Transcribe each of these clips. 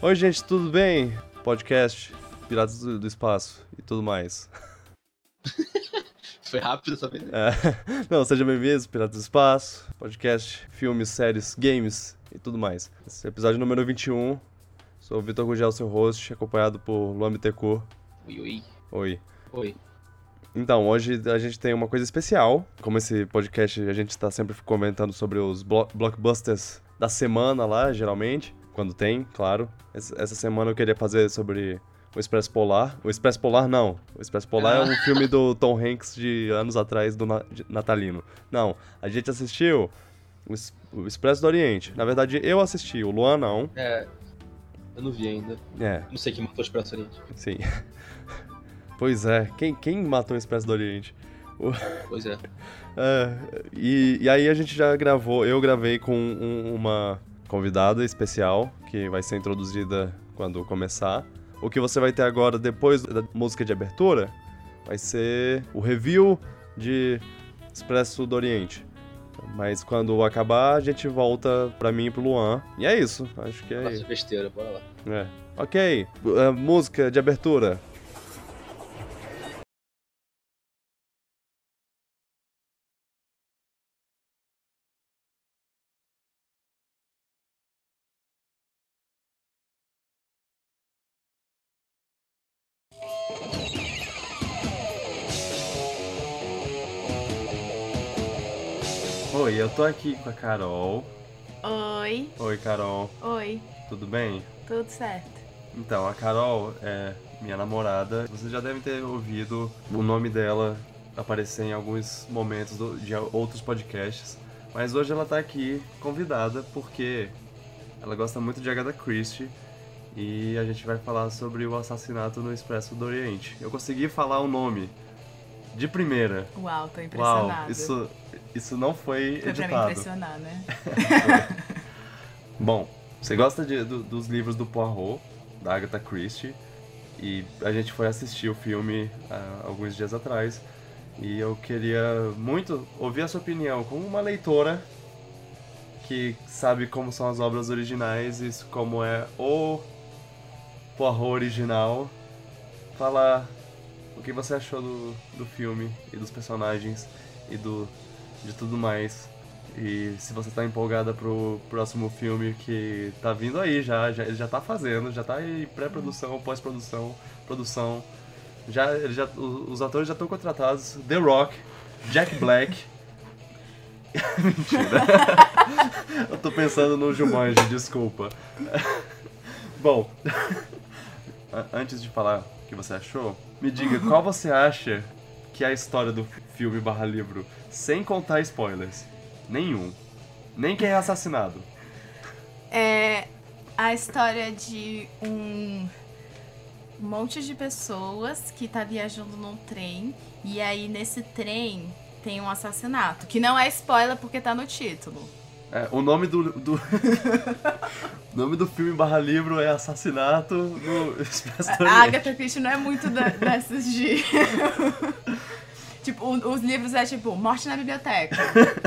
Oi, gente, tudo bem? Podcast Piratas do, do Espaço e tudo mais. Foi rápido essa vez. É. Não, sejam bem-vindos, Piratas do Espaço, podcast, filmes, séries, games e tudo mais. Esse é o episódio número 21. Sou o Vitor Gugel, seu host, acompanhado por Luan Bittencourt. Oi, oi. Oi. Oi. Então, hoje a gente tem uma coisa especial. Como esse podcast a gente está sempre comentando sobre os blo blockbusters da semana lá, geralmente. Quando tem, claro. Essa semana eu queria fazer sobre o Expresso Polar. O Expresso Polar não. O Expresso Polar é um filme do Tom Hanks de anos atrás, do na natalino. Não, a gente assistiu o, o Expresso do Oriente. Na verdade, eu assisti, o Luan não. É, eu não vi ainda. É. Não sei quem matou o Expresso do Oriente. Sim. pois é, quem, quem matou o Expresso do Oriente? O... Pois é. é e, e, aí a gente já gravou, eu gravei com um, uma convidada especial que vai ser introduzida quando começar. O que você vai ter agora, depois da música de abertura, vai ser o review de Expresso do Oriente. Mas quando acabar, a gente volta pra mim e pro Luan. E é isso, acho que é Nossa, besteira, bora lá. É. Ok, uh, música de abertura. Tô aqui com a Carol. Oi. Oi, Carol. Oi. Tudo bem? Tudo certo. Então, a Carol é minha namorada. Vocês já devem ter ouvido o nome dela aparecer em alguns momentos de outros podcasts. Mas hoje ela tá aqui convidada porque ela gosta muito de Agatha Christie e a gente vai falar sobre o assassinato no Expresso do Oriente. Eu consegui falar o nome de primeira. Uau, tô impressionada. Uau, isso, isso não foi, foi editado. Pra me impressionar, né? Bom, você gosta de, do, dos livros do Poirot, da Agatha Christie, e a gente foi assistir o filme há alguns dias atrás, e eu queria muito ouvir a sua opinião como uma leitora que sabe como são as obras originais e como é o Poirot original, falar o que você achou do, do filme e dos personagens e do de tudo mais. E se você tá empolgada pro próximo filme que tá vindo aí já, já ele já tá fazendo, já tá em pré-produção, pós-produção, produção. Já, já, os atores já estão contratados. The Rock, Jack Black. Mentira. Eu tô pensando no Jumanji, desculpa. Bom, antes de falar que você achou, me diga qual você acha que é a história do filme barra livro, sem contar spoilers. Nenhum. Nem quem é assassinado. É a história de um monte de pessoas que tá viajando num trem e aí nesse trem tem um assassinato, que não é spoiler porque tá no título. É, o nome do, do o nome do filme barra livro é Assassinato no Expresso A Agatha Christie não é muito da, dessas de... tipo, os livros é tipo, Morte na Biblioteca.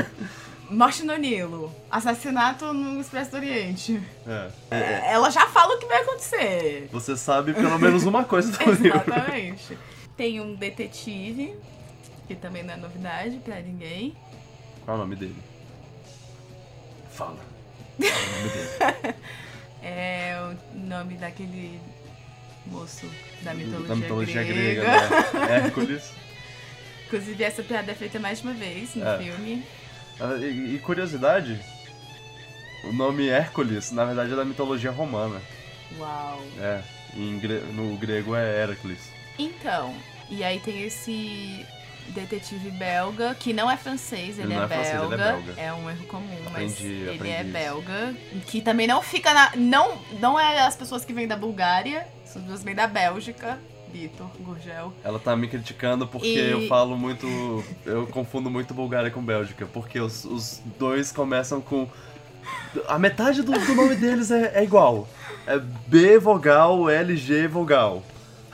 Morte no Nilo. Assassinato no Expresso do Oriente. É. É, ela já fala o que vai acontecer. Você sabe pelo menos uma coisa do Exatamente. livro. Exatamente. Tem um detetive, que também não é novidade pra ninguém. Qual é o nome dele? Fala. É o nome daquele moço da mitologia, da mitologia grega. grega né? Hércules. Inclusive, essa piada é feita mais de uma vez no É. filme. Ah, E, e curiosidade, o nome Hércules, na verdade, é da mitologia romana. Uau. É, no grego é Hércules. Então, e aí tem esse detetive belga, que não é francês, ele, Ele é, é francês, ele é belga. belga. um erro comum, mas Aprendi, ele aprendi é isso. belga. Que também não fica na. Não, não é as pessoas que vêm da Bulgária, as pessoas que vêm da Bélgica. Vitor, Gurgel. Ela tá me criticando porque E- eu falo muito. Eu confundo muito Bulgária com Bélgica, porque os, os dois começam com. A metade do, do nome deles é, é igual. É B vogal, L, G vogal.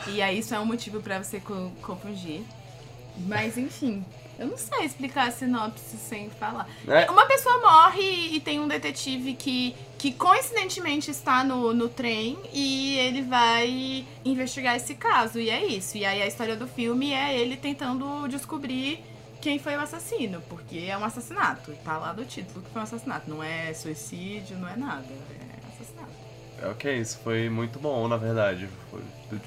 E aí isso é um motivo pra você co- confundir. Mas enfim. Eu não sei explicar a sinopse sem falar. É, Uma pessoa morre e tem um detetive que, que coincidentemente está no, no trem e ele vai investigar esse caso. E é isso. E aí a história do filme é ele tentando descobrir quem foi o assassino, porque é um assassinato. Tá lá do título que foi um assassinato. Não é suicídio, não é nada. É assassinato. ok, isso foi muito bom, na verdade. Foi, foi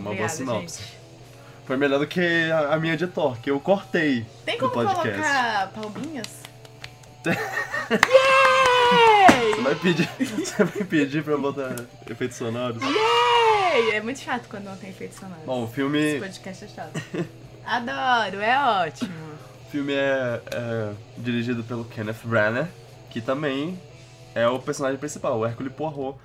uma boa Obrigada, sinopse. gente. Foi melhor do que a, a minha de Thor, que eu cortei Tem como colocar palminhas? Você Yay! vai pedir, você vai pedir pra eu botar efeitos sonoros? Yay! É muito chato quando não tem efeitos sonoros. Bom, o Esse filme, podcast é chato. Adoro, é ótimo. o filme é, é dirigido pelo Kenneth Branagh, que também é o personagem principal, o Hercule Poirot.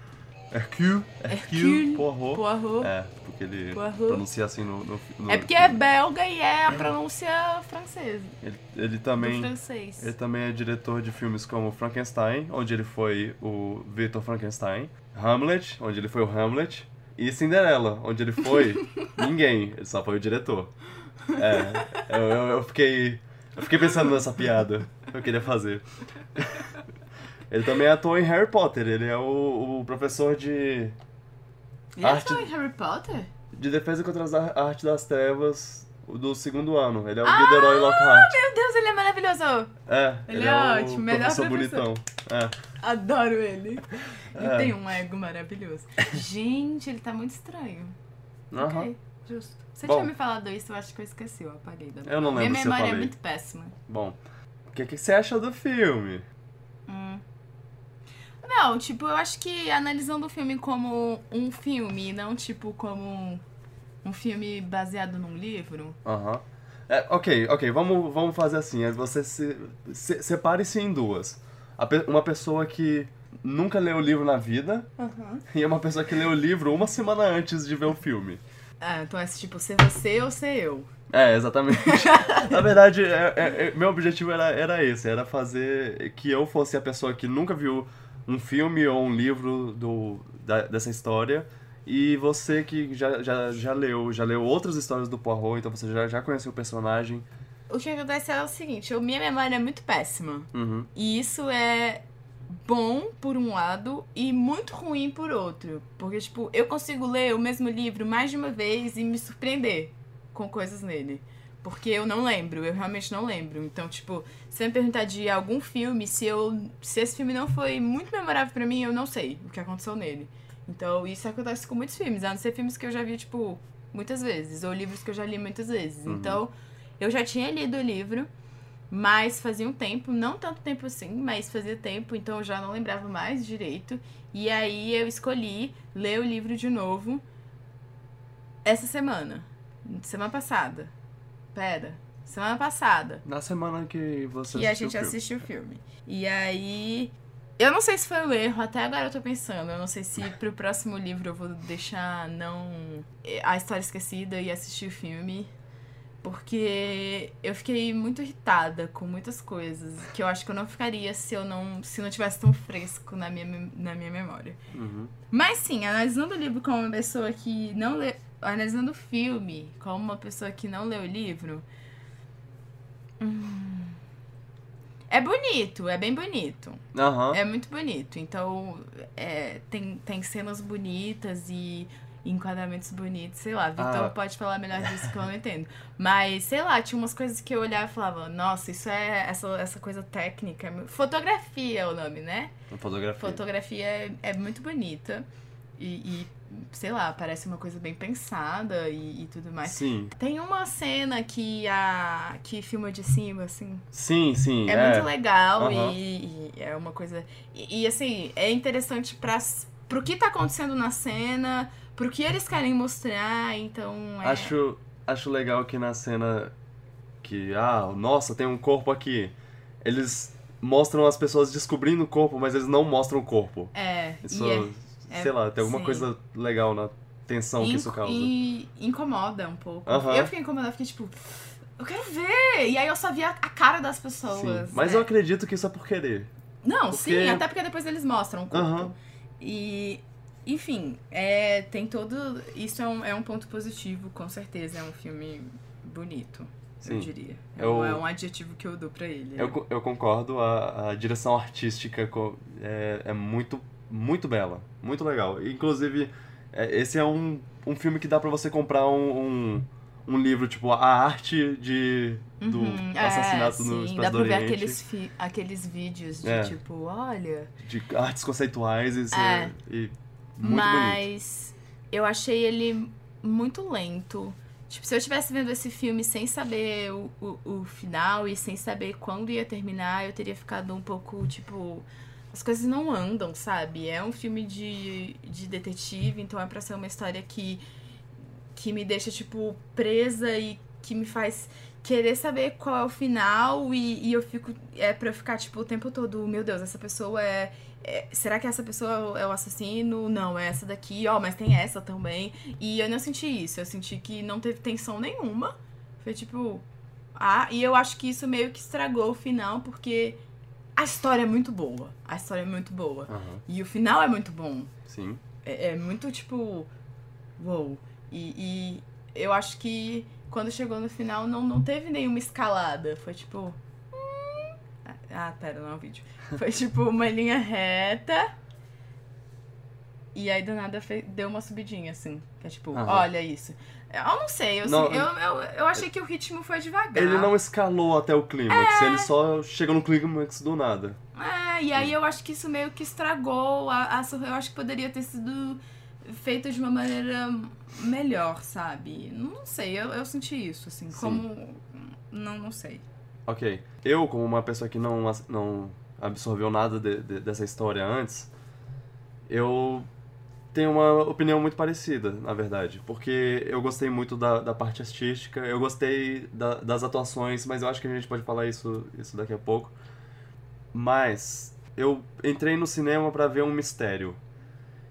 Hercule, Hercule Poirot. Poirot. É, porque ele Poirot. pronuncia assim no, no, no É porque é belga e é a pronúncia francesa. Ele, ele também francês. Ele também é diretor de filmes como Frankenstein, onde ele foi o Victor Frankenstein, Hamlet, onde ele foi o Hamlet, e Cinderela, onde ele foi ninguém, ele só foi o diretor. É, eu, eu, eu fiquei. Eu fiquei pensando nessa piada que eu queria fazer. Ele também atuou em Harry Potter, ele é o, o professor de, Ele arte- atuou em Harry Potter? de Defesa contra as Ar- Arte das Trevas do segundo ano. Ele é o Gilderoy Lockhart. Meu Deus, ele é maravilhoso! É, Ele ele, é é, ótimo, o melhor professor professor. bonitão. É. Adoro ele. Ele É. tem um ego maravilhoso. Gente, ele tá muito estranho. Aham. Ok, justo. Você Bom. tinha me falado isso, eu acho que eu esqueci, eu apaguei da Eu não lembro Minha memória é muito péssima. Bom, o que, que você acha do filme? Não, tipo, eu acho que analisando o filme como um filme, não tipo como um, filme baseado num livro. Aham. É, ok, ok, vamos, vamos fazer assim. é Você se, se- separe-se em duas. Pe- uma pessoa que nunca leu o livro na vida e uma pessoa que leu o livro uma semana antes de ver o filme. Ah, então é tipo, ser você ou ser eu. É, exatamente. Na verdade, é- é- é- meu objetivo era, era esse, era fazer que eu fosse a pessoa que nunca viu um filme ou um livro do, da- dessa história e você que já, já, já leu, já leu outras histórias do Poirot, então você já, já conheceu o personagem. O que acontece é o seguinte, eu, minha memória é muito péssima. Uhum. E isso é bom por um lado e muito ruim por outro. Porque, tipo, eu consigo ler o mesmo livro mais de uma vez e me surpreender com coisas nele. Porque eu não lembro, eu realmente não lembro. Então, tipo, se me perguntar de algum filme, se eu. Se esse filme não foi muito memorável pra mim, eu não sei o que aconteceu nele. Então, isso acontece com muitos filmes, a não ser filmes que eu já vi, tipo, muitas vezes, ou livros que eu já li muitas vezes. Uhum. Então, eu já tinha lido o livro, mas fazia um tempo, não tanto tempo assim, mas fazia tempo, então eu já não lembrava mais direito. E aí eu escolhi ler o livro de novo essa semana. Semana passada. Pera. Semana passada. Na semana que você E a assistiu gente o filme. assistiu o filme. E aí. Eu não sei se foi o erro, até agora eu tô pensando. Eu não sei se pro próximo livro eu vou deixar não. a história esquecida e assistir o filme. Porque eu fiquei muito irritada com muitas coisas que eu acho que eu não ficaria se eu não. se não tivesse tão fresco na minha, na minha memória. Uhum. Mas sim, analisando o livro como uma pessoa que não lê. Analisando o filme como uma pessoa que não lê o livro. hum, é bonito, é bem bonito. Aham. É muito bonito. Então, é, tem, tem cenas bonitas e enquadramentos bonitos, sei lá. Vitor Ah. pode falar melhor disso que eu não entendo. Mas, sei lá, tinha umas coisas que eu olhava e falava, nossa, isso é essa, essa coisa técnica. é Fotografia é o nome, né? Fotografia. Fotografia é, é muito bonita. E, e, sei lá, parece uma coisa bem pensada e, e tudo mais. Sim, Tem uma cena que a. que filma de cima, assim. sim, sim. É, muito legal Aham. e, e é uma coisa. E, e, assim, é interessante pra, pro que tá acontecendo na cena, pro que eles querem mostrar, então. É... Acho, acho legal que na cena que, ah, nossa, tem um corpo aqui. Eles mostram as pessoas descobrindo o corpo, mas eles não mostram o corpo. É, Isso, e é- sei lá, tem alguma sim. coisa legal na tensão que isso causa. E incomoda um pouco. Aham. Eu fiquei incomodada, fiquei tipo. Eu quero ver! E aí eu só via a cara das Sim, pessoas. mas é. eu acredito que isso é por querer. Não, Porque- sim, até porque depois eles mostram o corpo. Aham. E, enfim, é, tem todo. Isso é um, é um ponto positivo, com certeza. É um filme bonito. eu Sim. diria. É, Eu- um, é um adjetivo que eu dou pra ele. Eu, co- eu concordo, a, a direção artística é, é muito, muito bela, muito legal. Inclusive, é, esse é um, um filme que dá pra você comprar um, um, um livro, tipo, a arte de, do Uhum, assassinato é, no sim, Expresso dá pra ver aqueles, fi- aqueles vídeos de É. tipo, olha. de artes conceituais e, É. e muito bonito. mas eu achei ele muito lento. Tipo, se eu estivesse vendo esse filme sem saber o, o, o final e sem saber quando ia terminar, eu teria ficado um pouco, tipo. As coisas não andam, sabe? É um filme de, de detetive, então é pra ser uma história que, que me deixa, tipo, presa e que me faz querer saber qual é o final e, e eu fico. É pra eu ficar, tipo, o tempo todo, meu Deus, essa pessoa é. é- será que essa pessoa é o assassino? Não, é essa daqui, ó, mas tem essa também. E eu não senti isso, eu senti que não teve tensão nenhuma. Foi tipo. Ah, e eu acho que isso meio que estragou o final, porque a história é muito boa. A história é muito boa. Aham, E o final é muito bom. sim. É, é muito tipo. Uou. E, e eu acho que quando chegou no final não, não teve nenhuma escalada. Foi tipo. hum. Ah, pera, não é um vídeo. Foi tipo uma linha reta. E aí do nada deu uma subidinha, assim. Que é tipo, Aham. olha isso. Eu não sei, eu, Não, eu, eu, eu achei que o ritmo foi devagar. Ele não escalou até o clímax, ele só chegou no clímax do nada. É, e aí eu acho que isso meio que estragou. A, a, eu acho que poderia ter sido feito de uma maneira melhor, sabe? Não sei, eu, eu senti isso, assim, Sim. como. Não, não sei. Ok. Eu, como uma pessoa que não, não absorveu nada de- de- dessa história antes, eu tenho uma opinião muito parecida, na verdade. Porque eu gostei muito da, da parte artística, eu gostei da- das atuações, mas eu acho que a gente pode falar isso, isso daqui a pouco. Mas eu entrei no cinema pra ver um mistério.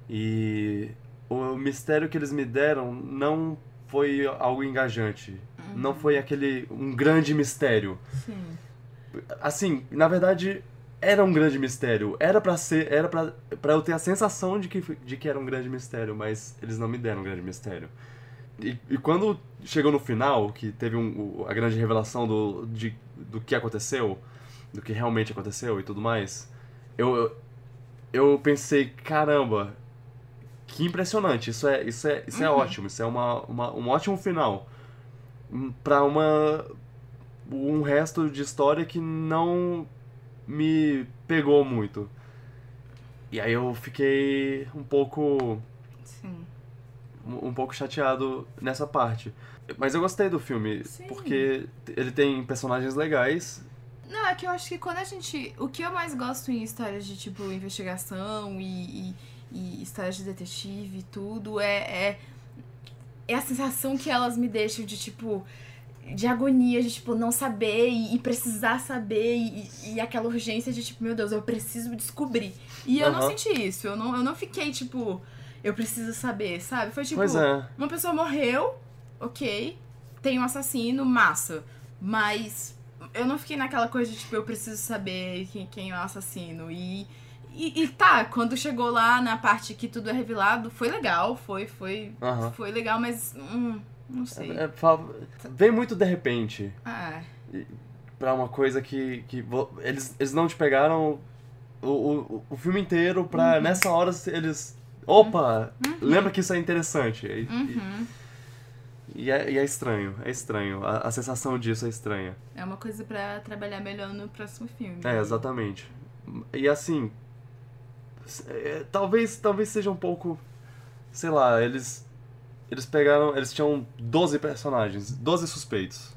E o mistério que eles me deram não foi algo engajante. Não foi aquele um grande mistério. Sim. Assim, na verdade, era um grande mistério. Era pra ser, era pra eu ter a sensação de que, de que era um grande mistério, mas eles não me deram um grande mistério. E, e quando chegou no final, que teve um, a grande revelação do, de, do que aconteceu, do que realmente aconteceu e tudo mais, eu, eu, pensei, caramba, que impressionante, isso é, isso é, isso é Uhum. ótimo, isso é uma, uma, um ótimo final. Pra uma um resto de história que não me pegou muito. E aí eu fiquei um pouco Sim. um um pouco chateado nessa parte. Mas eu gostei do filme, Sim. porque ele tem personagens legais. Não, é que eu acho que quando a gente. O que eu mais gosto em histórias de tipo investigação e, e, e histórias de detetive e tudo é, é. É a sensação que elas me deixam de tipo. De agonia, de tipo, não saber e, e precisar saber, e, e aquela urgência de tipo, meu Deus, eu preciso descobrir. E eu não senti isso, eu não, eu não fiquei tipo, eu preciso saber, sabe? Foi tipo, é. uma pessoa morreu, ok. Tem um assassino, massa. Mas eu não fiquei naquela coisa de, tipo, eu preciso saber quem, quem é o assassino. E, e, e tá, quando chegou lá na parte que tudo é revelado, foi legal, foi, foi, Aham. foi legal, mas. Hum, não sei. É, fa- vem muito de repente Ah, pra uma coisa que, que eles, eles não te pegaram o, o, o filme inteiro pra Uhum. nessa hora eles. Opa! Lembra que isso é interessante. E, e- uhum. e é, e é estranho, é estranho. A, a sensação disso é estranha. É uma coisa pra trabalhar melhor no próximo filme. É, exatamente. E assim, é, talvez talvez seja um pouco, sei lá, eles eles pegaram, eles tinham 12 personagens, 12 suspeitos.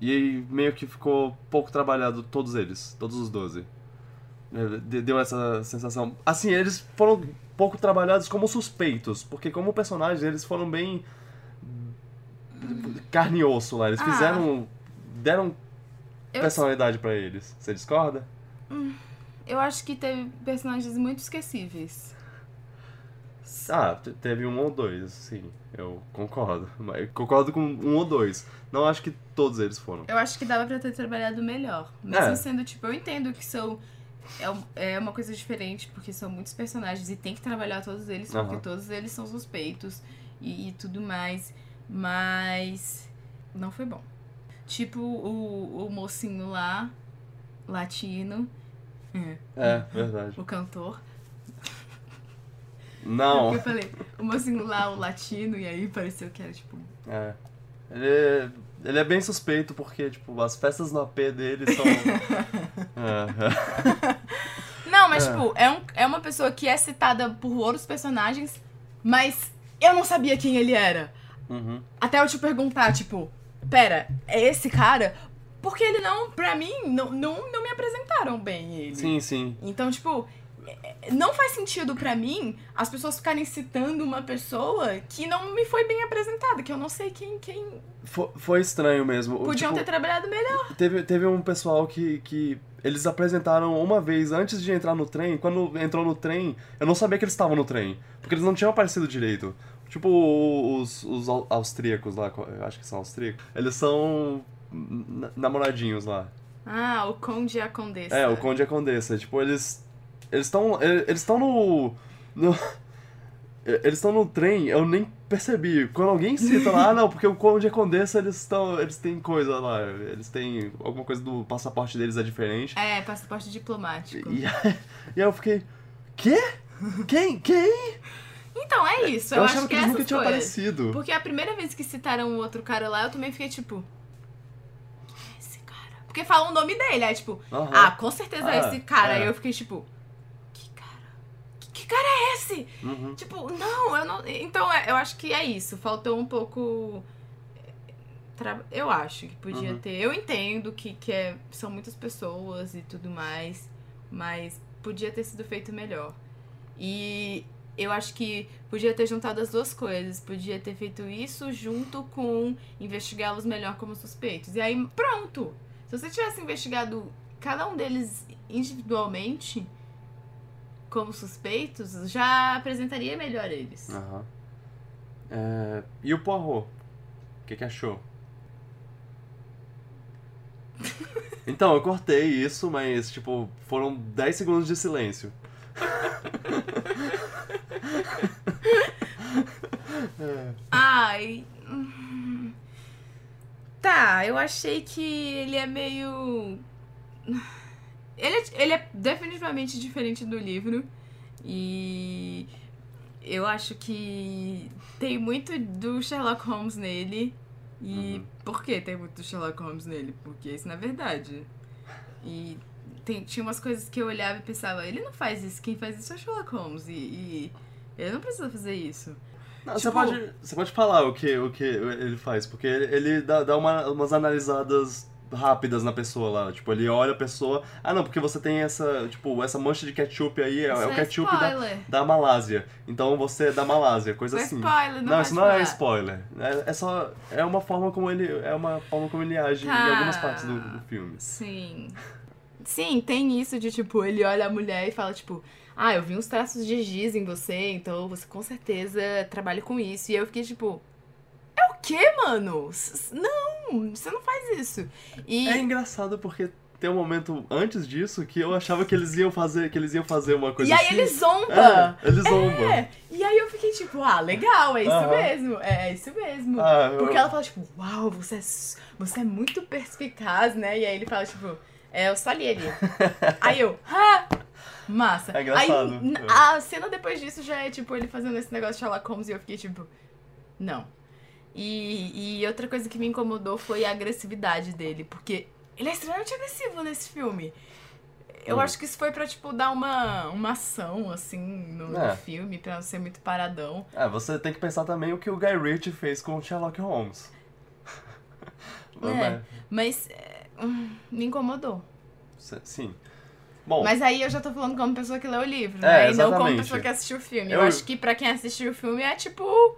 E meio que ficou pouco trabalhado todos eles, todos os 12. É, de- Deu essa sensação. Assim, eles foram pouco trabalhados como suspeitos, porque como personagens eles foram bem carne e osso lá. Eles Ah. fizeram deram Eu, personalidade pra eles. Você discorda? eu acho que teve personagens muito esquecíveis. Ah, te- teve um ou dois, sim. Eu concordo. Mas concordo com um ou dois. Não acho que todos eles foram. Eu acho que dava pra ter trabalhado melhor. Mesmo É. sendo, tipo, eu entendo que são. É, é uma coisa diferente, porque são muitos personagens e tem que trabalhar todos eles, porque todos eles são suspeitos e, e tudo mais. Mas. Não foi bom. Tipo o, o mocinho lá, latino. É, É, verdade. o cantor. Não. Eu falei, o mocinho lá, o latino, e aí pareceu que era tipo. É. Ele, é- ele é bem suspeito porque, tipo, as festas no AP dele são. é, Não, mas É. tipo, é, um, é uma pessoa que é citada por outros personagens, mas eu não sabia quem ele era. uhum. Até eu te perguntar, tipo, pera, é esse cara? Porque ele não, pra mim, não, não, não me apresentaram bem ele. Sim, sim. Então, tipo, não faz sentido pra mim as pessoas ficarem citando uma pessoa que não me foi bem apresentada, que eu não sei quem, quem Fo- Foi estranho mesmo. Podiam tipo, ter trabalhado melhor. Teve, teve um pessoal que, que eles apresentaram uma vez antes de entrar no trem. Quando entrou no trem, eu não sabia que eles estavam no trem. Porque eles não tinham aparecido direito. Tipo os, os au- austríacos lá, eu acho que são austríacos. Eles são namoradinhos lá. Ah, o conde e a condessa. É, o conde e a condessa. Tipo, eles. Eles estão. Eles estão no. no eles estão no trem, eu nem percebi. Quando alguém cita lá, ah, não, porque o conde e a condessa, eles estão. Eles têm coisa lá. Eles têm. Alguma coisa do passaporte deles é diferente. É, passaporte diplomático. E aí, e aí eu fiquei. Quê? Quem? Quem? Então, é isso. Eu, Eu, acho achava que, que eles nunca tinham aparecido. Porque a primeira vez que citaram o outro cara lá, eu também fiquei tipo. Quem é esse cara? Porque falam o nome dele, aí tipo, Aham. ah, com certeza é Ah, esse cara. é. Aí eu fiquei tipo, que cara? Que, que cara é esse? Uhum. Tipo, não, eu não. Então, é, eu acho que é isso. Faltou um pouco. tra- Eu acho que podia Uhum. ter. Eu entendo que, que é, são muitas pessoas e tudo mais, mas podia ter sido feito melhor. E eu acho que podia ter juntado as duas coisas. Podia ter feito isso junto com investigá-los melhor como suspeitos. E aí, pronto! Se você tivesse investigado cada um deles individualmente como suspeitos, já apresentaria melhor eles. Aham. É, E o Poirot? O que, que achou? Então, eu cortei isso, mas, tipo, foram 10 segundos de silêncio. Ai. Tá, eu achei que ele é meio. Ele é, ele é definitivamente diferente do livro. E eu acho que tem muito do Sherlock Holmes nele. E Uhum. por que tem muito do Sherlock Holmes nele? Porque isso não é verdade. E tem- tinha umas coisas que eu olhava e pensava, ele não faz isso, quem faz isso é o Sherlock Holmes. E, e ele não precisa fazer isso. Não, você, Tipo- pode, você pode falar o que, o que ele faz, porque ele, ele dá, dá uma- umas analisadas rápidas na pessoa lá. Tipo, ele olha a pessoa. Ah, não, porque você tem essa, tipo, essa mancha de ketchup aí, é, é o ketchup da, spoiler. da Malásia. Então você é da Malásia, coisa é assim. spoiler, não Não, isso não é spoiler. É, é só. É uma forma como ele. É uma forma como ele age Tá. em algumas partes do, do filme. Sim. Sim, tem isso de, tipo, ele olha a mulher e fala, tipo, ah, eu vi uns traços de giz em você, então você com certeza trabalha com isso. E eu fiquei, tipo, é quê, mano? Não, você não faz isso. E É engraçado porque tem um momento antes disso que eu achava que eles iam fazer, que eles iam fazer uma coisa E aí assim. ele zomba. É, ele zomba. É. E aí eu fiquei tipo, ah, legal, é isso mesmo. É, é isso mesmo. Ah, eu- Porque ela fala, tipo, uau, você é, você é muito perspicaz, né? E aí ele fala, tipo, é, eu só li ali. aí eu, ah, massa. É engraçado. Aí a cena depois disso já é, tipo, ele fazendo esse negócio de Sherlock Holmes e eu fiquei, tipo, não. E, e outra coisa que me incomodou foi a agressividade dele, porque ele é extremamente agressivo nesse filme. Eu Hum. acho que isso foi pra, tipo, dar uma, uma ação, assim, no, no É. filme, pra não ser muito paradão. É, você tem que pensar também o que o Guy Ritchie fez com o Sherlock Holmes. É. Mas é, hum, me incomodou. Sim. Bom, Mas aí eu já tô falando como pessoa que leu o livro, É, né? E não como pessoa que assistiu o filme. Eu, Eu- acho que pra quem assistiu o filme é tipo.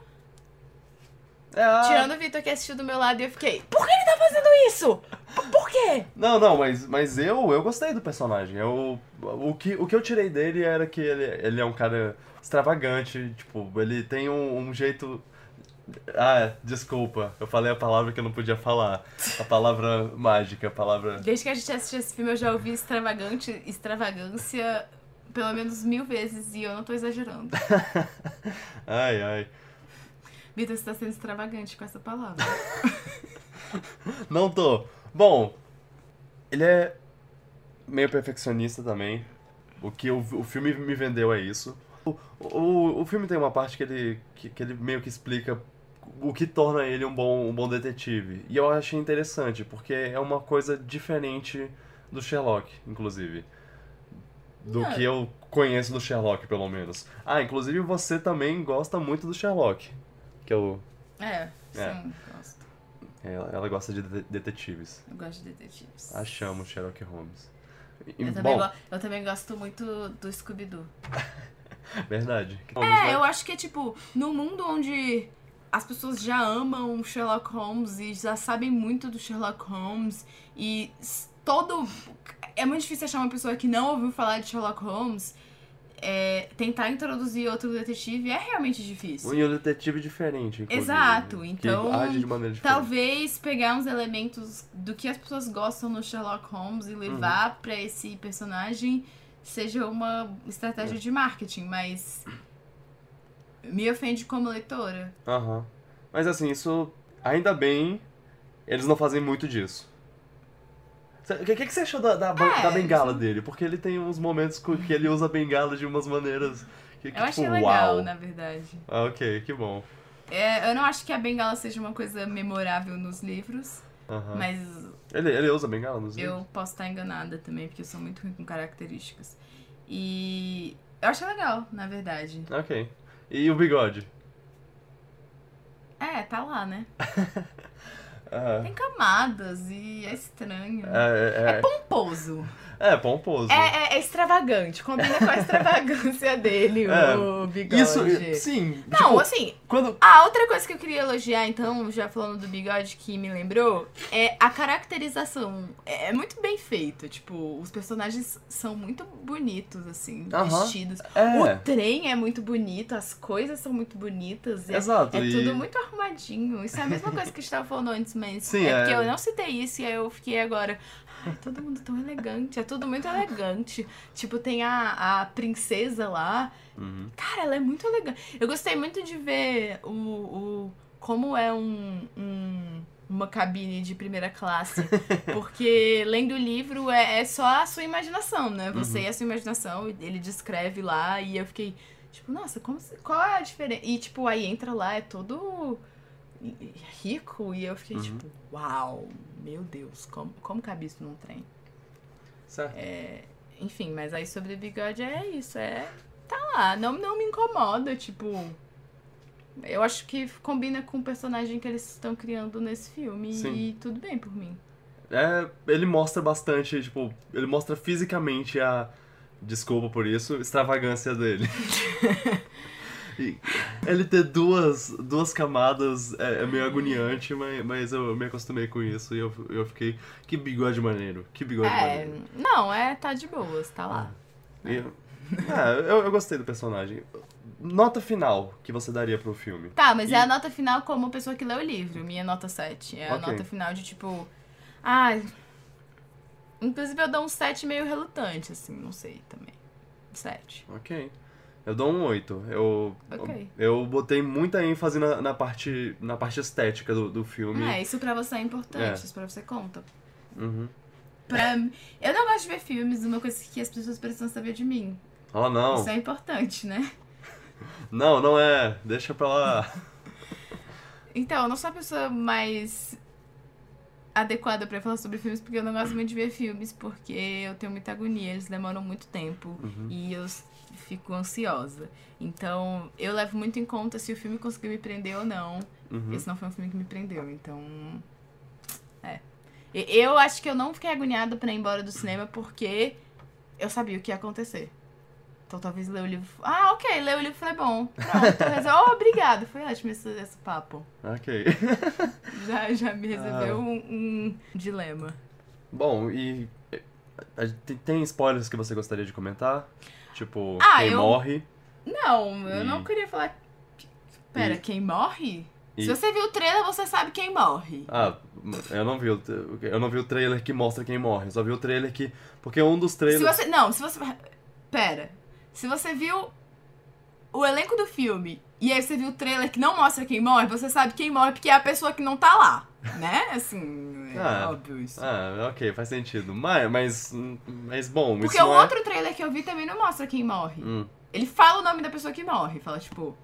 É a- Tirando o Vitor que assistiu do meu lado e eu fiquei. Por que ele tá fazendo isso? Por quê? Não, não, mas, mas eu, eu gostei do personagem. Eu, o, que, o que eu tirei dele era que ele, ele é um cara extravagante, tipo, ele tem um, um jeito. Ah, desculpa, eu falei a palavra que eu não podia falar. A palavra mágica, a palavra. Desde que a gente assistiu esse filme, eu já ouvi extravagante, extravagância pelo menos mil vezes e eu não tô exagerando. Ai, ai. Vitor, você tá sendo extravagante com essa palavra. Não tô. Bom, ele é meio perfeccionista também. O que o, o filme me vendeu é isso. O, o, o filme tem uma parte que ele, que, que ele meio que explica o que torna ele um bom, um bom detetive. E eu achei interessante, porque é uma coisa diferente do Sherlock, inclusive. Do que eu conheço do Sherlock, pelo menos. Ah, inclusive você também gosta muito do Sherlock. Que eu. É, É. sim, gosto. Ela, ela gosta de de- detetives. Eu gosto de detetives. Achamos Sherlock Holmes. E- Eu também, bom, eu também gosto muito do Scooby-Doo. verdade. É, eu acho que é tipo, no mundo onde as pessoas já amam Sherlock Holmes e já sabem muito do Sherlock Holmes e todo. É muito difícil achar uma pessoa que não ouviu falar de Sherlock Holmes. É, tentar introduzir outro detetive é realmente difícil. E um detetive diferente, inclusive. Exato, então, age de maneira diferente. Talvez pegar uns elementos do que as pessoas gostam no Sherlock Holmes e levar Uhum. pra esse personagem seja uma estratégia de marketing, mas me ofende como leitora. Aham. Mas assim, isso. Ainda bem, eles não fazem muito disso. O que, que, que você achou da, da, ban- É, da bengala dele? Porque ele tem uns momentos que ele usa a bengala de umas maneiras. Que, que, Eu achei tipo, legal, uau. na verdade. Ah, ok, que bom. É, eu não acho que a bengala seja uma coisa memorável nos livros, Aham. mas Ele, ele usa bengala nos livros? eu posso estar enganada também, porque eu sou muito ruim com características. E eu achei legal, na verdade. Ok. E o bigode? É, tá lá, né? Ah, Tem camadas e é estranho. é, é, Pomposo. É, é pomposo. É, é- é extravagante. Combina com a extravagância dele, É, o bigode. Isso, sim. Não, tipo, assim, quando. a outra coisa que eu queria elogiar, então, já falando do bigode que me lembrou, é a caracterização. É, é muito bem feito. Tipo, os personagens são muito bonitos, assim, Aham. vestidos. É. O trem é muito bonito, as coisas são muito bonitas. É, Exato. é e- tudo muito arrumadinho. Isso é a mesma coisa que a gente tava falando antes, mas Sim, é, é. porque eu não citei isso e aí eu fiquei agora. Ai, todo mundo tão elegante, é tudo muito elegante. Tipo, tem a, a princesa lá. Uhum. Cara, ela é muito elegante. Eu gostei muito de ver o, o como é um, um- uma cabine de primeira classe. Porque lendo o livro é, é só a sua imaginação, né? Você Uhum. e a sua imaginação, ele descreve lá e eu fiquei, tipo, nossa, como, qual é a diferença? E tipo, aí entra lá, é todo rico e eu fiquei Uhum. tipo, uau, meu Deus, como, como cabe isso num trem? Certo. Enfim, mas aí sobre bigode é isso, é. Tá lá, não, não me incomoda, tipo. Eu acho que combina com o personagem que eles estão criando nesse filme Sim. e tudo bem por mim. É, ele mostra bastante, tipo, ele mostra fisicamente a. Desculpa por isso, extravagância dele. Ele ter duas, duas camadas é, é meio agoniante, mas, mas eu me acostumei com isso e eu, eu fiquei. Que bigode maneiro, que bigode É, maneiro. não, é, tá de boas, tá lá. E, é, eu, eu gostei do personagem. Nota final que você daria pro filme? Tá, mas E- é a nota final como pessoa que lê o livro, minha nota 7. É a nota final de tipo. Ai. Inclusive eu dou um 7 meio relutante, assim, não sei também. 7. Ok. Eu dou um 8. Eu, Ok. eu botei muita ênfase na, na, parte, na parte estética do, do filme. É, isso pra você é importante, É. isso pra você conta. Uhum. Pra... Eu não gosto de ver filmes, uma coisa que as pessoas precisam saber de mim. Oh, não. Isso é importante, né? Não, não é. Deixa pra lá. Então, eu não sou a pessoa mais adequada pra falar sobre filmes, porque eu não gosto muito de ver filmes, porque eu tenho muita agonia, eles demoram muito tempo Uhum. e eu fico ansiosa. Então, eu levo muito em conta se o filme conseguiu me prender ou não. Uhum. Esse não foi um filme que me prendeu, então. É. Eu acho que eu não fiquei agoniada pra ir embora do cinema porque eu sabia o que ia acontecer. Então talvez ler o livro. Ah, ok, ler o livro foi bom. Pronto, resol... oh, obrigado. Foi ótimo esse, esse papo. Ok. Já, já me resolveu Ah. um, um dilema. Bom, e. tem spoilers que você gostaria de comentar? Tipo, Ah, quem eu- morre. Não, eu E- não queria falar. Pera, E- quem morre? e- Se você viu o trailer, você sabe quem morre. Ah, eu não vi o, eu não vi o trailer que mostra quem morre. Eu só vi o trailer que. Porque um dos Se trailers. você. Não, se você. Pera. Se você viu o elenco do filme e aí você viu o trailer que não mostra quem morre, você sabe quem morre porque é a pessoa que não tá lá. Né? Assim, é Ah, óbvio isso. Ah, ok, faz sentido. Mas, mas, mas bom, porque isso o é... outro trailer que eu vi também não mostra quem morre. Hum, Ele fala o nome da pessoa que morre. Fala, tipo,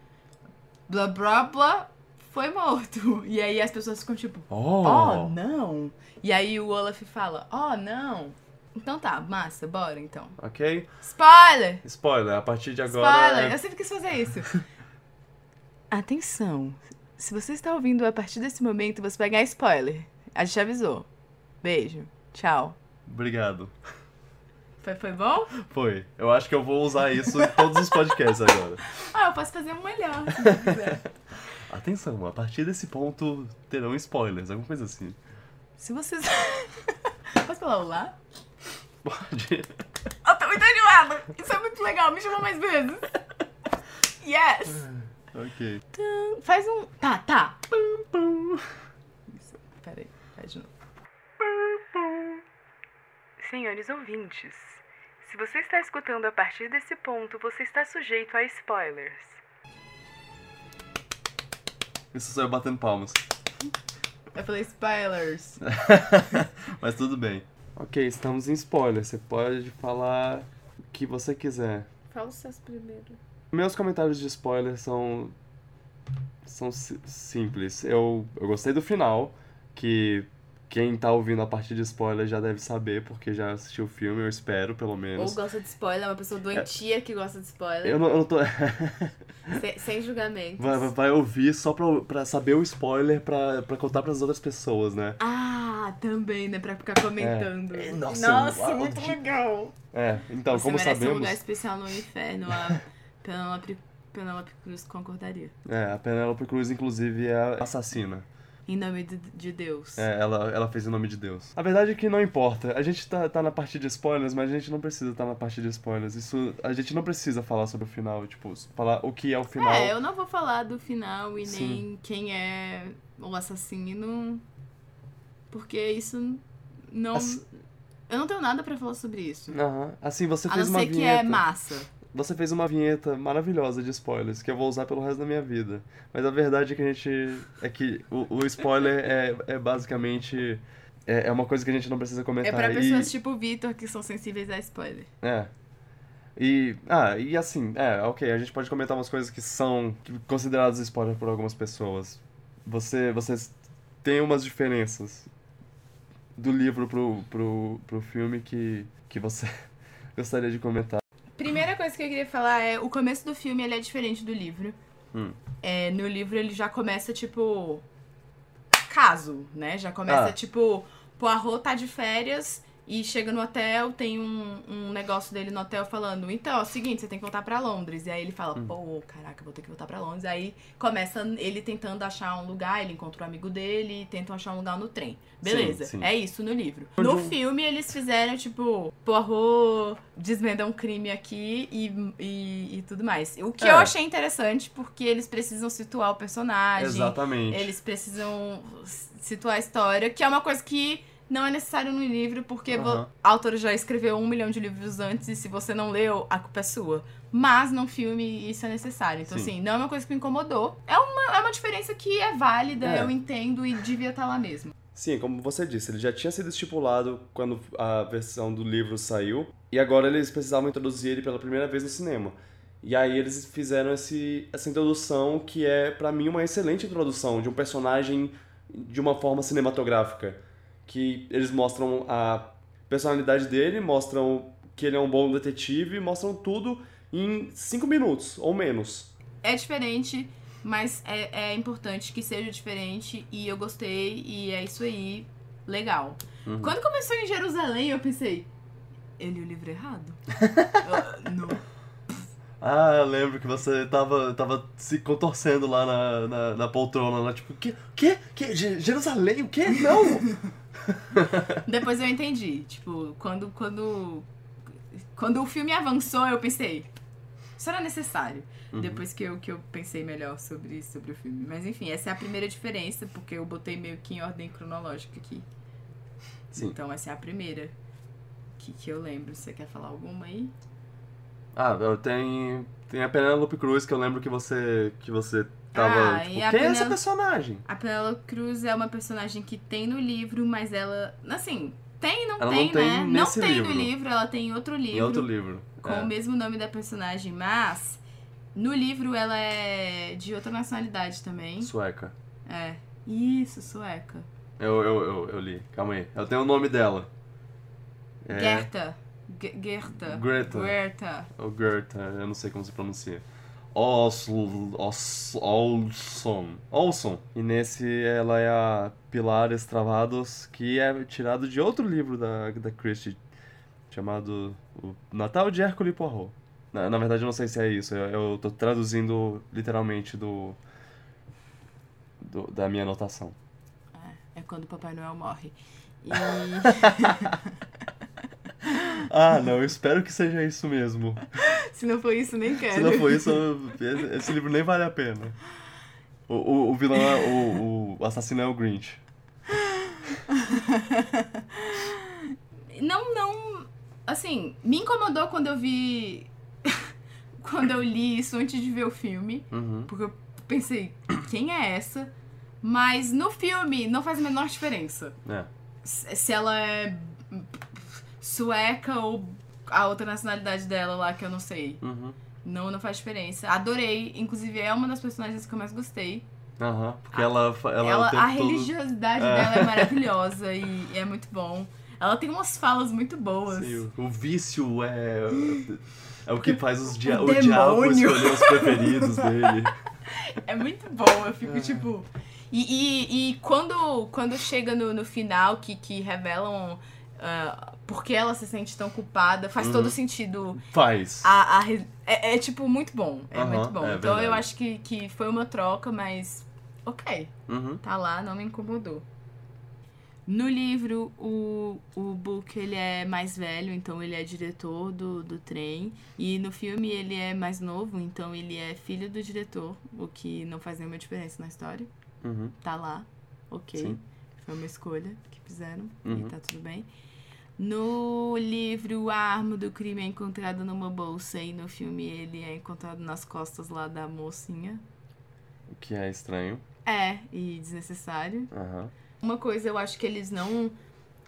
blá blá blá, foi morto. E aí as pessoas ficam tipo, Oh! oh, não. E aí o Olaf fala, oh, não. Então tá, massa, bora então. Ok? Spoiler! Spoiler, a partir de agora... Spoiler! é- Eu sempre quis fazer isso. Atenção. Se você está ouvindo a partir desse momento, você vai ganhar spoiler. A gente avisou. Beijo. Tchau. Obrigado. Foi, foi bom? Foi. Eu acho que eu vou usar isso em todos os podcasts agora. Ah, eu posso fazer um melhor, se quiser. Atenção, a partir desse ponto terão spoilers, alguma coisa assim. Se vocês... Posso falar olá? Pode. Eu tô muito animada. Isso é muito legal. Me chama mais vezes. Yes. Ok. Tum. Faz um... Tá, tá. Isso. Peraí. Faz de novo. Senhores ouvintes, se você está escutando a partir desse ponto, você está sujeito a spoilers. Isso só eu batendo palmas. Eu falei spoilers. Mas tudo bem. Ok, estamos em spoiler. Você pode falar o que você quiser. Fala os seus primeiro. Meus comentários de spoiler são. são si- simples. Eu, eu gostei do final, que quem tá ouvindo a partir de spoiler já deve saber, porque já assistiu o filme, eu espero, pelo Ou menos. gosta de spoiler, é uma pessoa doentia que gosta de spoiler. Eu não, eu não tô. Sem, sem julgamentos. vai, vai- vai ouvir só pra, pra saber o spoiler pra, pra contar pras outras pessoas, né? Ah, também, né? Pra ficar comentando. É, nossa, uau, muito legal. É, então, Você como merece um sabemos. lugar especial no inferno. A Penelope, Penelope Cruz concordaria. É, a Penélope Cruz, inclusive, é a assassina. Em nome de, de Deus. É, ela, ela fez em nome de Deus. A verdade é que não importa. A gente tá, tá na parte de spoilers, mas a gente não precisa estar na parte de spoilers. Isso, a gente não precisa falar sobre o final, tipo, falar o que é o final. É, eu não vou falar do final e Sim. nem quem é o assassino. Porque isso não. Eu não tenho nada pra falar sobre isso. Aham. Assim, você A não fez uma ser que vinheta. é massa. Você fez uma vinheta maravilhosa de spoilers que eu vou usar pelo resto da minha vida. Mas a verdade é que a gente. é que o, o spoiler é, é basicamente. É, é uma coisa que a gente não precisa É comentar. pra E- pessoas tipo o Vitor que são sensíveis a spoiler. É. E, ah, e assim, é, ok, a gente pode comentar umas coisas que são consideradas spoiler por algumas pessoas. Você, vocês têm umas diferenças do livro pro, pro, pro filme que, que você gostaria de comentar. Coisa que eu queria falar é o começo do filme ele é diferente do livro. Hum. É, no livro ele já começa tipo caso, né? Já começa Ah. tipo Poirot tá de férias e chega no hotel, tem um, um negócio dele no hotel falando, então, é o seguinte, você tem que voltar pra Londres. E aí ele fala, Hum. pô, caraca, vou ter que voltar pra Londres. Aí começa ele tentando achar um lugar, ele encontra um amigo dele e tentam achar um lugar no trem. Beleza, sim. é isso no livro. Onde No filme eles fizeram, tipo, Poirot desvenda um crime aqui e, e, e tudo mais. O que É. eu achei interessante, porque eles precisam situar o personagem. Exatamente. Eles precisam situar a história, que é uma coisa que não é necessário no livro, porque Aham. a autora já escreveu um milhão de livros antes, e se você não leu, a culpa é sua. Mas no filme isso é necessário. Então, Sim. assim, não é uma coisa que me incomodou. É uma, é uma diferença que é válida, É. eu entendo e devia estar lá mesmo. Sim, como você disse, ele já tinha sido estipulado quando a versão do livro saiu, e agora eles precisavam introduzir ele pela primeira vez no cinema. E aí eles fizeram esse, essa introdução que é, pra mim, uma excelente introdução de um personagem de uma forma cinematográfica. Que eles mostram a personalidade dele, mostram que ele é um bom detetive, mostram tudo em cinco minutos ou menos. É diferente, mas é, é importante que seja diferente, e eu gostei, e é isso aí, legal. Uhum. Quando começou em Jerusalém, eu pensei, eu li o livro errado? Ah, não. Ah, eu lembro que você tava, tava se contorcendo lá na, na, na poltrona, lá, tipo, que, que, que, Je- Jerusalém, o que? Não! Depois eu entendi. Tipo, quando, quando, quando o filme avançou, eu pensei, isso era necessário. Uhum. Depois que eu, que eu pensei melhor sobre, sobre o filme. Mas enfim, essa é a primeira diferença, porque eu botei meio que em ordem cronológica aqui. Sim. Então essa é a primeira que, que eu lembro. Você quer falar alguma aí? Ah, eu tenho. Tem a Penélope Cruz, que eu lembro que você. que você tava. Ah, tipo, quem é essa personagem? A Penélope Cruz é uma personagem que tem no livro, mas ela. Assim, tem e não Ela não tem, tem né? Não tem livro. no livro, ela tem em outro livro. Em outro livro. com é. o mesmo nome da personagem, mas no livro ela é de outra nacionalidade também. Sueca. É. Isso, sueca. Eu, eu, eu, eu li. Calma aí. Eu tenho o nome dela. É. Gerta. Ge- Gerta. Greta. Gerta. Ou Gerta, eu não sei como se pronuncia. Os, Olson. Olson. E nesse ela é a Pilar Estravados, que é tirado de outro livro da, da Christie, chamado o Natal de Hércules Poirot. Na, na verdade, eu não sei se é isso. Eu, eu tô traduzindo literalmente do, do- da minha anotação. É, é quando o Papai Noel morre. E. Ah, não, eu espero que seja isso mesmo. Se não for isso, nem quero. Se não for isso, esse livro nem vale a pena. O, o, o vilão é. O, o assassino é o Grinch. Não, não. Assim, me incomodou quando eu vi. quando eu li isso antes de ver o filme. Uhum. Porque eu pensei, quem é essa? Mas no filme não faz a menor diferença. É. Se ela é sueca ou a outra nacionalidade dela lá que eu não sei. Uhum. Não, não faz diferença. Adorei. Inclusive, é uma das personagens que eu mais gostei. Aham. Porque ela, fa- ela, Ela, o tempo a todo- religiosidade É. dela é maravilhosa e, e é muito bom. Ela tem umas falas muito boas. Sim, o, o vício é. É o que faz os dia, O o, diabo escolher os preferidos dele. É muito bom, eu fico É. tipo. E, e, e quando, quando chega no, no final, que, que revelam ah, por que ela se sente tão culpada, faz Uhum. todo sentido. Faz. A, a é, é, tipo muito bom. É Aham, muito bom. é então eu verdade. acho que, que foi uma troca, mas. Ok. Uhum. Tá lá, não me incomodou. No livro, o, o Book ele é mais velho, então ele é diretor do, do trem. E no filme ele é mais novo, então ele é filho do diretor, o que não faz nenhuma diferença na história. Uhum. Tá lá, ok. Sim. Foi uma escolha que fizeram Uhum. e tá tudo bem. No livro, a arma do crime é encontrada numa bolsa e no filme ele é encontrado nas costas lá da mocinha. O que é estranho. É, e desnecessário. Aham. Uma coisa eu acho que eles não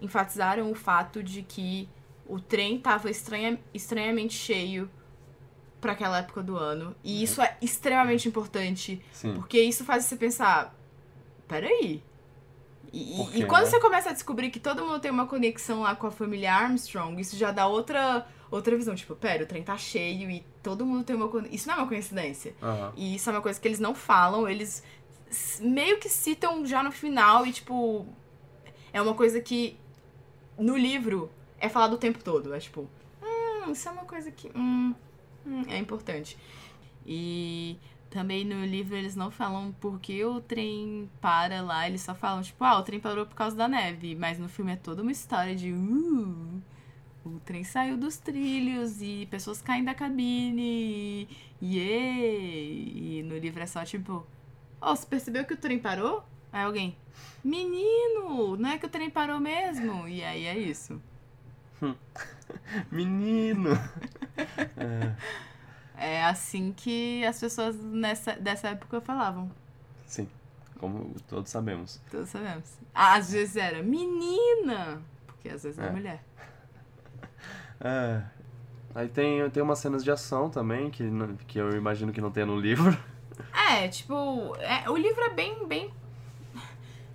enfatizaram o fato de que o trem tava estranha, estranhamente cheio pra aquela época do ano. E isso é extremamente importante, Sim. porque isso faz você pensar, peraí. E, Por e quando né? você começa a descobrir que todo mundo tem uma conexão lá com a família Armstrong, isso já dá outra, outra visão. Tipo, pera, o trem tá cheio e todo mundo tem uma conexão. Isso não é uma coincidência. Aham. E isso é uma coisa que eles não falam, eles meio que citam já no final e, tipo, é uma coisa que no livro é falado o tempo todo. É tipo, hum, isso é uma coisa que hum, hum, é importante. E também no livro eles não falam por que o trem para lá, eles só falam, tipo, ah, o trem parou por causa da neve. Mas no filme é toda uma história de, uh, o trem saiu dos trilhos e pessoas caem da cabine. E, e no livro é só tipo, ó, você percebeu que o trem parou? Aí alguém, menino, não é que o trem parou mesmo? E aí é isso. Menino! É, É assim que as pessoas nessa, dessa época falavam. sim, como todos sabemos. Todos sabemos. Às vezes era menina, porque às vezes é, É. mulher. É. Aí tem, tem umas cenas de ação também, que, que eu imagino que não tenha no livro. É, tipo, é, o livro é bem, bem.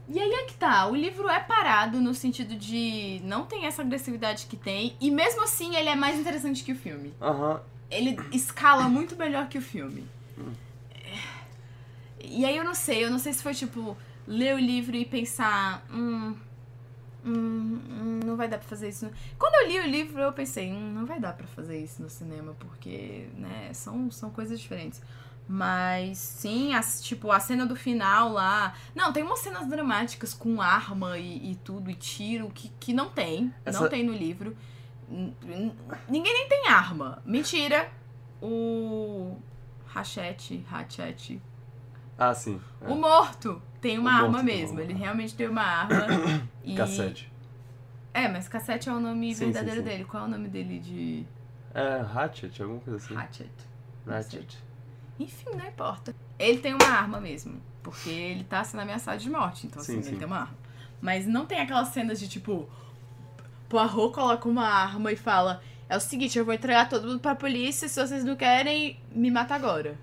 E aí é que tá, o livro é parado no sentido de não tem essa agressividade que tem, e mesmo assim ele é mais interessante que o filme. Aham. Ele escala muito melhor que o filme. E aí eu não sei, eu não sei se foi tipo ler o livro e pensar, hum, hum, hum, não vai dar pra fazer isso. Quando eu li o livro eu pensei, hum, não vai dar pra fazer isso no cinema, porque, né, são, são coisas diferentes. Mas sim, as, tipo, a cena do final lá. Não, tem umas cenas dramáticas com arma e, e tudo, e tiro, que, que não tem. Essa- Não tem no livro. Ninguém nem tem arma. Mentira. O. Rachete, Rachete. Ah, sim. é. O morto tem uma O arma mesmo. uma Ele realmente tem uma arma. e... Cassete. É, mas cassete é o nome Sim, verdadeiro sim, sim. dele. Qual é o nome dele de. É Hatchet, alguma coisa assim. Hatchet. Ratchet. Enfim, não importa. Ele tem uma arma mesmo. Porque ele tá sendo ameaçado de morte. Então, Sim, assim, sim. ele tem uma arma. Mas não tem aquelas cenas de tipo. Poirot coloca uma arma e fala: É o seguinte, eu vou entregar todo mundo pra polícia. Se vocês não querem, me mata agora.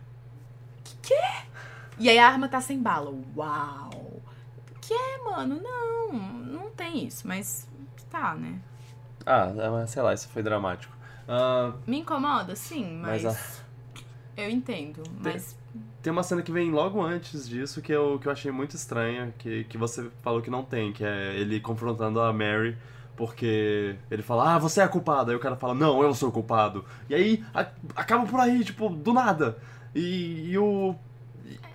Que quê? E aí a arma tá sem bala. Uau! Que, mano? Não, não tem isso. Mas tá, né? Ah, é, mas sei lá, isso foi dramático. Ah, Me incomoda, sim, mas. Mas Eu entendo. Mas. tem uma cena que vem logo antes disso que eu, que eu achei muito estranha, que, que você falou que não tem, que é ele confrontando a Mary, porque ele fala, ah, você é a culpada. Aí o cara fala, não, eu sou culpado. E aí a- acaba por aí, tipo, do nada. E, e o.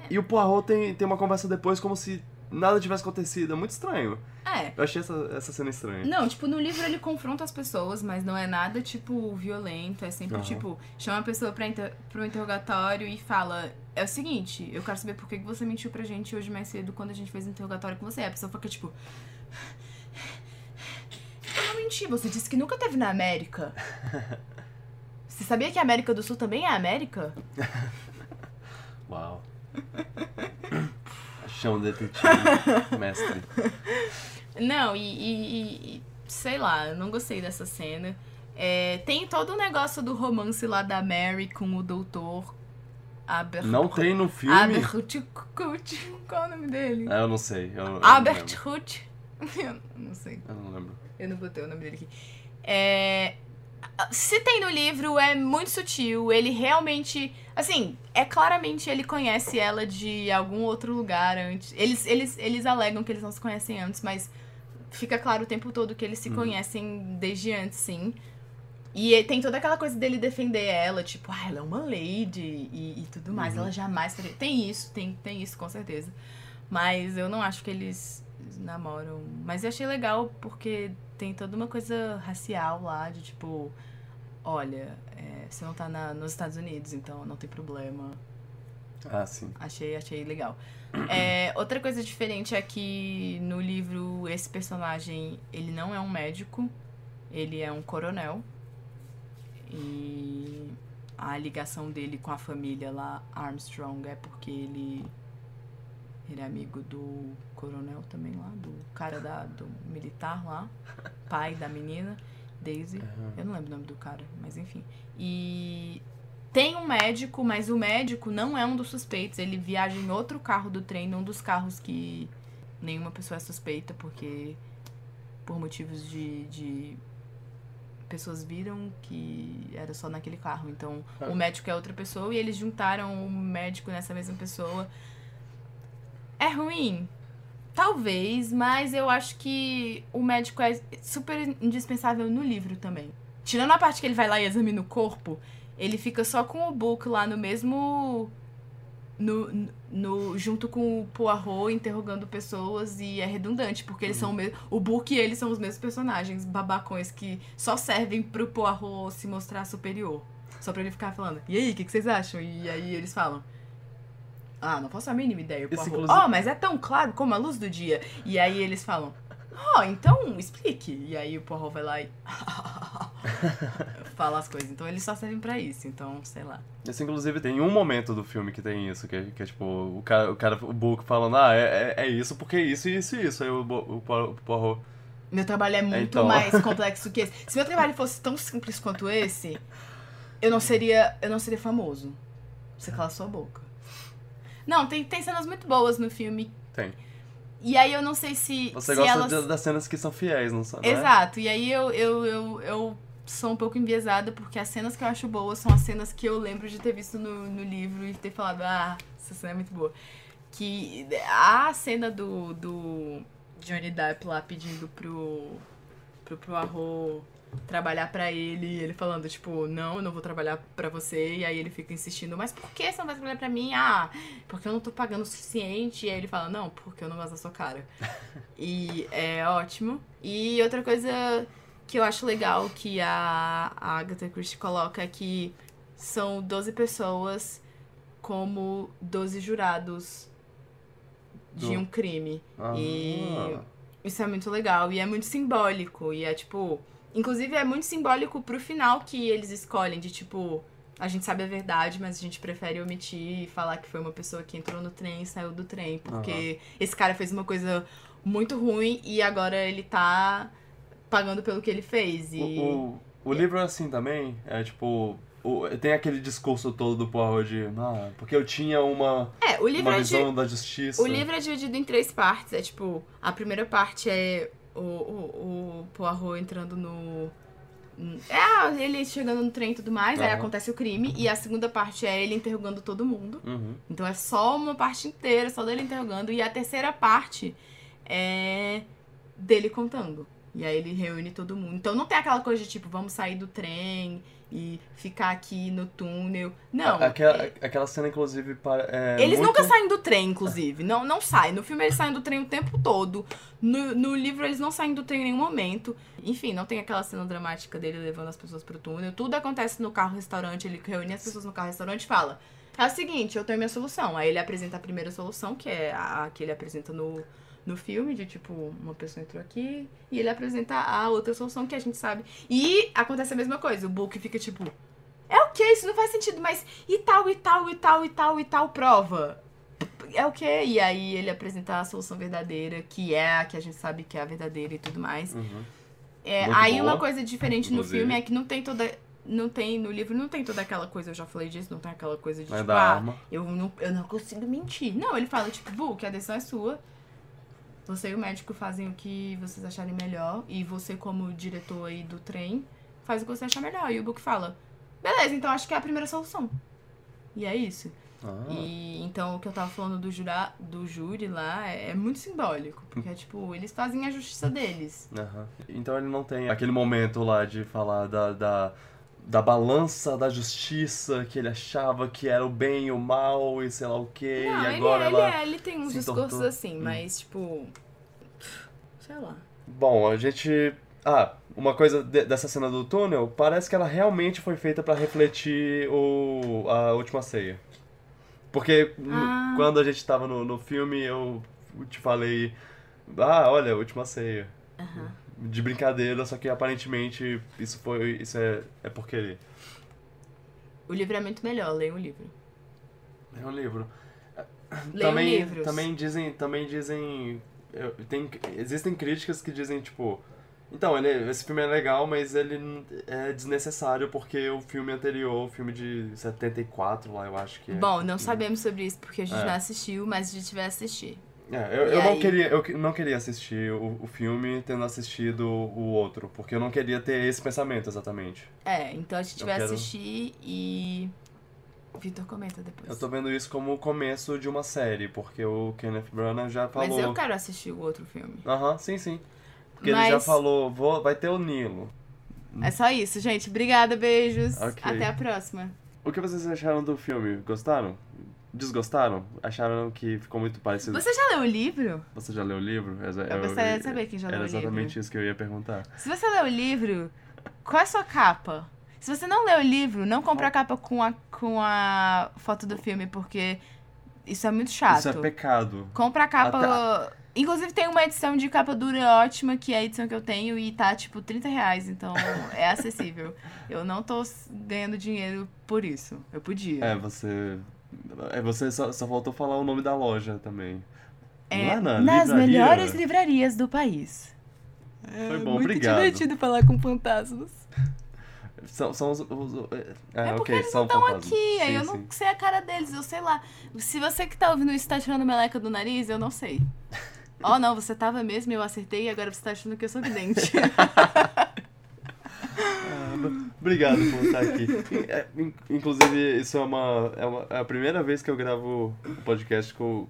E o Poirot tem, tem uma conversa depois como se nada tivesse acontecido. É muito estranho. É. Eu achei essa, essa cena estranha. Não, tipo, no livro ele confronta as pessoas, mas não é nada, tipo, violento. É sempre, Aham. tipo, chama a pessoa pra inter pro interrogatório e fala: É o seguinte, eu quero saber por que você mentiu pra gente hoje mais cedo quando a gente fez o interrogatório com você. A pessoa fica, tipo. Eu não menti, você disse que nunca teve na América. Você sabia que a América do Sul também é América? Uau. Chão detetive, mestre. Não, e, e- e- sei lá, eu não gostei dessa cena. É, tem todo o negócio do romance lá da Mary com o doutor Aber... Não tem no filme? Albert Hut. Qual é o nome dele? Ah, eu não sei. Eu, eu Albert. Hut. Eu não sei. Eu não lembro. Eu não botei o nome dele aqui. É, Se tem no livro, é muito sutil. Ele realmente. Assim, é claramente ele conhece ela de algum outro lugar antes. Eles, eles, eles alegam que eles não se conhecem antes, mas fica claro o tempo todo que eles se Uhum. conhecem desde antes, sim. E é- tem toda aquela coisa dele defender ela, tipo, ah, ela é uma lady e, e tudo mais. Uhum. Ela jamais faria. Tem isso, tem, tem isso, com certeza. Mas eu não acho que eles namoram. Mas eu achei legal porque tem toda uma coisa racial lá, de tipo, olha, é, você não tá na- nos Estados Unidos, então não tem problema. Ah, sim. Achei, achei legal. É, outra coisa diferente é que no livro esse personagem, ele não é um médico, ele é um coronel. E a ligação dele com a família lá, Armstrong, é porque ele ele é amigo do coronel também lá, do cara da, do militar lá, pai da menina, Daisy. Eu não lembro o nome do cara, mas enfim. E tem um médico, mas o médico não é um dos suspeitos. Ele viaja em outro carro do trem, num dos carros que nenhuma pessoa é suspeita, porque por motivos de, de pessoas viram que era só naquele carro. Então, Ah. o médico é outra pessoa e eles juntaram o médico nessa mesma pessoa. É ruim? Talvez, mas eu acho que o médico é super indispensável no livro também. Tirando a parte que ele vai lá e examina o corpo, ele fica só com o Book lá no mesmo. No, no, junto com o Poirot interrogando pessoas e é redundante, porque eles são o mesmo. O Book e ele são os mesmos personagens babacões que só servem pro Poirot se mostrar superior. Só pra ele ficar falando, e aí, o que, que vocês acham? E aí eles falam. Ah, não faço a mínima ideia. Esse, Poirot, inclusive- oh, mas é tão claro como a luz do dia. E aí eles falam, oh, então explique. E aí o Poirot vai lá e fala as coisas. Então eles só servem pra isso. Então, sei lá. Esse, inclusive, tem um momento do filme que tem isso, que é, que é tipo, o cara, o cara, o Book falando, ah, é, é, é isso porque isso, isso e isso. Aí o, o, o Poirot, Meu trabalho é muito Então. mais complexo que esse. Se meu trabalho fosse tão simples quanto esse, eu não seria, eu não seria famoso. Você cala sua boca. Não, tem, tem cenas muito boas no filme. tem. E aí eu não sei se. Você se gosta elas... das cenas que são fiéis, não sabe? é? Exato. E aí eu, eu, eu, eu sou um pouco enviesada, porque as cenas que eu acho boas são as cenas que eu lembro de ter visto no, no livro e ter falado, ah, essa cena é muito boa. Que a cena do, do Johnny Depp lá pedindo pro, pro, pro Arro trabalhar pra ele, e ele falando, tipo, não, eu não vou trabalhar pra você, e aí ele fica insistindo, mas por que você não vai trabalhar pra mim? Ah, porque eu não tô pagando o suficiente, e aí ele fala, não, porque eu não gosto da sua cara. e é ótimo. E outra coisa que eu acho legal que a, a Agatha Christie coloca é que são 12 pessoas como 12 jurados de um crime. Ah. E isso é muito legal e é muito simbólico. E é tipo, Inclusive, é muito simbólico pro final que eles escolhem, de tipo, a gente sabe a verdade, mas a gente prefere omitir e falar que foi uma pessoa que entrou no trem e saiu do trem. Porque esse cara fez uma coisa muito ruim e agora ele tá pagando pelo que ele fez. E... O, o, o livro é assim também, é tipo. o- tem aquele discurso todo do Poirot de. Ah, porque eu tinha uma, É, uma é de... visão da justiça. O livro é dividido em três partes. É tipo, a primeira parte é o, o, o Poirot entrando no. É, ele chegando no trem e tudo mais, aí Aham. acontece o crime. E a segunda parte é ele interrogando todo mundo. Uhum. Então é só uma parte inteira, só dele interrogando. E a terceira parte é dele contando. E aí ele reúne todo mundo. Então não tem aquela coisa de tipo, vamos sair do trem e ficar aqui no túnel. Não. Aquela, é- aquela cena, inclusive, para- é eles muito- nunca saem do trem, inclusive. Não, não saem. No filme eles saem do trem o tempo todo. No, no livro eles não saem do trem em nenhum momento. Enfim, não tem aquela cena dramática dele levando as pessoas pro túnel. Tudo acontece no carro-restaurante. Ele reúne as pessoas no carro-restaurante e fala: É o seguinte, eu tenho minha solução. Aí ele apresenta a primeira solução, que é a que ele apresenta no, no filme, de tipo, uma pessoa entrou aqui. E ele apresenta a outra solução que a gente sabe. E acontece a mesma coisa. O Book fica tipo. É o que? Isso não faz sentido, mas e tal, e tal, e tal, e tal, e tal prova? É o que? E aí ele apresenta a solução verdadeira, que é a que a gente sabe que é a verdadeira e tudo mais. Uhum. É, aí boa, uma coisa diferente no filme é que não tem toda. Não tem, no livro não tem toda aquela coisa, eu já falei disso, não tem aquela coisa de Vai tipo, ah, eu não, eu não consigo mentir. Não, ele fala, tipo, Bu, que a decisão é sua. Você e o médico fazem o que vocês acharem melhor. E você, como diretor aí do trem, faz o que você achar melhor. E o Book fala, beleza, então acho que é a primeira solução. E é isso. Ah. E então o que eu tava falando do, jura, do júri lá é, é muito simbólico. Porque é tipo, eles fazem a justiça deles. Aham. Então ele não tem aquele momento lá de falar da, da, da balança da justiça que ele achava que era o bem e o mal e sei lá o que. Não, e ele, agora ele, ela. é, ele tem uns discursos entortou. assim, mas tipo. Sei lá. Bom, a gente. Ah, uma coisa de- dessa cena do túnel, parece que ela realmente foi feita pra refletir o, a última ceia. Porque Ah. quando a gente tava no, no filme, eu te falei. Ah, olha, última ceia. Aham. De brincadeira, só que aparentemente isso foi. Isso é, é por querer. O livro é muito melhor, leia o livro. É um livro. Leiam também, livros. também dizem. Também dizem. tem, existem críticas que dizem, tipo. Então, ele, esse filme é legal, mas ele é desnecessário porque o filme anterior, o filme de 74 lá, eu acho que é. Bom, não sabemos sobre isso porque a gente É. não assistiu, mas a gente vai assistir. É, eu, eu não queria, eu não queria assistir o, o filme tendo assistido o outro, porque eu não queria ter esse pensamento exatamente. É, então a gente Eu vai quero- assistir e. Vitor comenta depois. Eu tô vendo isso como o começo de uma série, porque o Kenneth Branagh já falou. Mas eu quero assistir o outro filme. Aham, sim, sim. Porque ele já Mas- falou, vou, vai ter o Nilo. É só isso, gente. Obrigada, beijos. Ok. Até a próxima. O que vocês acharam do filme? Gostaram? Desgostaram? Acharam que ficou muito parecido? Você já leu o livro? Você já leu o livro? Eu gostaria de saber quem já Era leu o livro. exatamente isso que eu ia perguntar. Se você leu o livro, qual é a sua capa? Se você não leu o livro, não compra a capa com a, com a foto do filme, porque isso é muito chato. Isso é pecado. Compra a capa. Até- Inclusive tem uma edição de capa dura ótima, que é a edição que eu tenho, e tá tipo 30 reais, então é acessível. Eu não tô ganhando dinheiro por isso. Eu podia. É, você. É, você só, só faltou falar o nome da loja também. É, na nas livraria. melhores livrarias do país. Foi É bom, muito obrigado. divertido falar com fantasmas. São, são os. os- é, É porque ok, eles não estão aqui, aí Sim, eu não sim. sei a cara deles, eu sei lá. Se você que tá ouvindo isso tá tirando meleca do nariz, eu não sei. Oh, não, você tava mesmo, eu acertei e agora você tá achando que eu sou vidente. Obrigado por estar aqui. É, in- Inclusive, isso é uma, é uma. É a primeira vez que eu gravo o podcast com.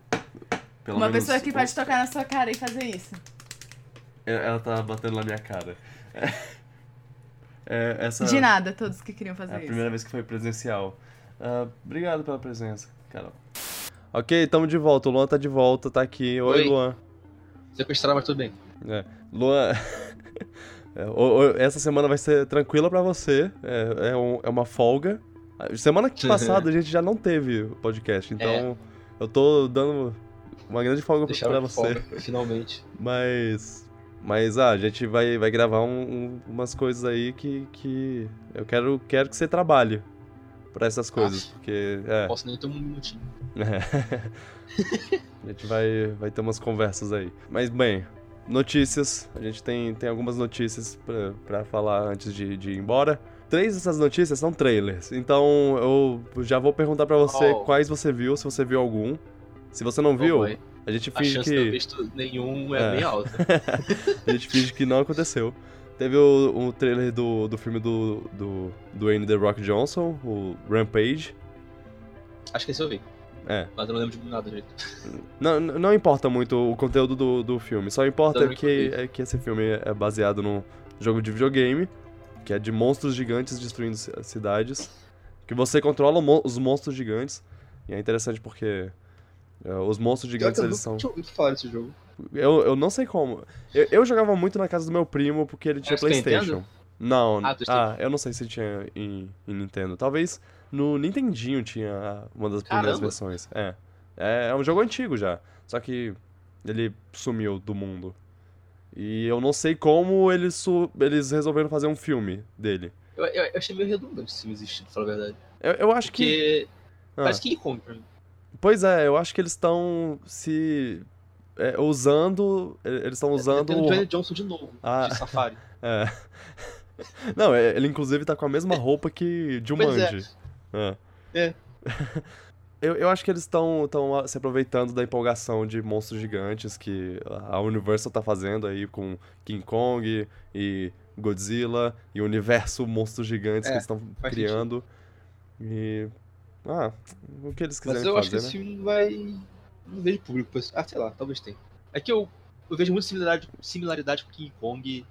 Pelo Uma menos pessoa que um- pode tocar na sua cara e fazer isso. Ela tá batendo na minha cara. É, essa De nada, todos que queriam fazer é a isso. primeira vez que foi presencial. Ah, obrigado pela presença, Carol. Ok, estamos de volta. O Luan tá de volta, tá aqui. Oi, Oi. Luan. Sequestrar, mas tudo bem. É, Luan, é, essa semana vai ser tranquila pra você. É, é, um- é uma folga. Semana passada a gente já não teve o podcast, então eu tô dando uma grande folga pra Deixaram você. folga, finalmente. Mas Mas ah, a gente vai, vai gravar um- um- umas coisas aí que, que eu quero, quero que você trabalhe pra essas coisas, Ah. porque é, Não posso nem ter um minutinho. a gente vai, vai ter umas conversas aí. Mas bem, notícias, a gente tem, tem algumas notícias pra, pra falar antes de, de ir embora. Três dessas notícias são trailers, então eu já vou perguntar pra você Oh. quais você viu, se você viu algum. Se você não viu, Oh, a gente A finge de eu que visto nenhum é, É. bem alta. a gente finge que não aconteceu. Teve o, o trailer do, do filme do, do Dwayne The Rock Johnson, o Rampage. Acho que esse eu vi. É. Mas eu não lembro de nada direito. Não, não importa muito o conteúdo do, do filme, só importa que, é que esse filme é baseado num jogo de videogame, que é de monstros gigantes destruindo ci- cidades, que você controla os monstros gigantes, e é interessante porque é, os monstros gigantes, eu eles são... ouvido falar desse jogo. Eu, eu não sei como. Eu, eu jogava muito na casa do meu primo porque ele tinha É Playstation. Não, Ah, ah, eu não sei se tinha em, em Nintendo. Talvez no Nintendinho tinha uma das primeiras Caramba. versões. É. é. É um jogo antigo já. Só que ele sumiu do mundo. E eu não sei como eles, su- eles resolveram fazer um filme dele. Eu, eu, eu achei meio redundante esse filme existir, pra falar a verdade. Eu, eu acho que. Porque Ah. parece King Kong pra mim. Pois é, eu acho que eles estão se. é, usando. Eles estão usando. Tem o Dwayne Johnson de novo, Ah. de Safari. É. Não, é- ele inclusive tá com a mesma roupa que Jumanji. É. É. Eu, eu acho que eles estão tão se aproveitando da empolgação de monstros gigantes que a Universal tá fazendo aí com King Kong e Godzilla e o universo monstros gigantes É, que eles estão criando. E. Ah, o que eles quiserem Mas eu acho que fazer, esse né? filme não vai. Não vejo público. Ah, sei lá, talvez tenha. É que eu, eu vejo muita similaridade, similaridade com King Kong.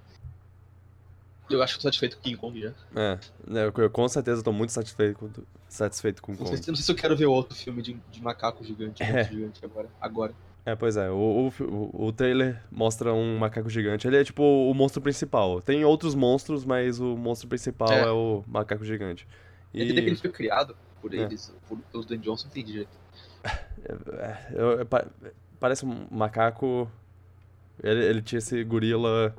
Eu acho satisfeito com King Kong já. É, né, eu, eu com certeza tô muito satisfeito com, satisfeito com Não Kong. sei, se- não sei se eu quero ver outro filme de, de macaco gigante, É. gigante agora. Agora. É, pois é, o, o, o- trailer mostra um macaco gigante. Ele é tipo o monstro principal. Tem outros monstros, mas o monstro principal é, É. o macaco gigante. E... Ele, que ele foi criado por É. eles, por, pelo Dan Johnson, não entendi direito. é, eu- é, parece um macaco. Ele, ele tinha esse gorila.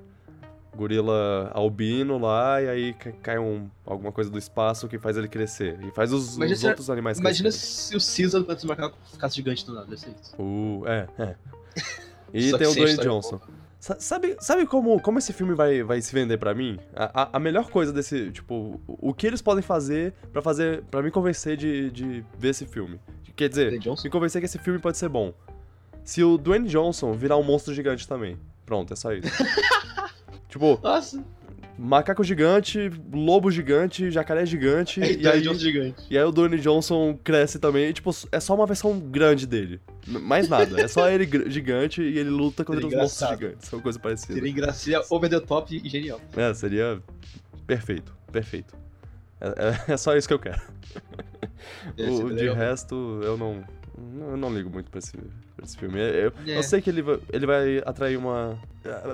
Gorila albino lá, e aí ca- cai um, alguma coisa do espaço que faz ele crescer. E faz os, Imagina os se- outros animais Imagina crescerem. se o Caesar do macaco ficasse gigante do nada, ser isso. Uh, é, é. E tem o Dwayne Johnson. boa. Sabe, sabe como, como esse filme vai, vai se vender pra mim? A, a, a melhor coisa desse, tipo, o que eles podem fazer pra fazer para me convencer de, de ver esse filme. Quer dizer, me convencer que esse filme pode ser bom. Se o Dwayne Johnson virar um monstro gigante também. Pronto, é só isso. tipo, Nossa, macaco gigante, lobo gigante, jacaré gigante, é e aí, Johnson gigante. e aí o Dwayne Johnson cresce também, e, tipo, é só uma versão grande dele. Mais nada, é só ele gigante e ele luta contra os monstros gigantes, uma coisa parecida. Seria engraçado, over the top e genial. É, seria perfeito, perfeito. É, é- é só isso que eu quero. O, de resto, eu não, eu não ligo muito pra esse, pra esse filme. Eu, É. eu sei que ele vai, ele vai atrair uma.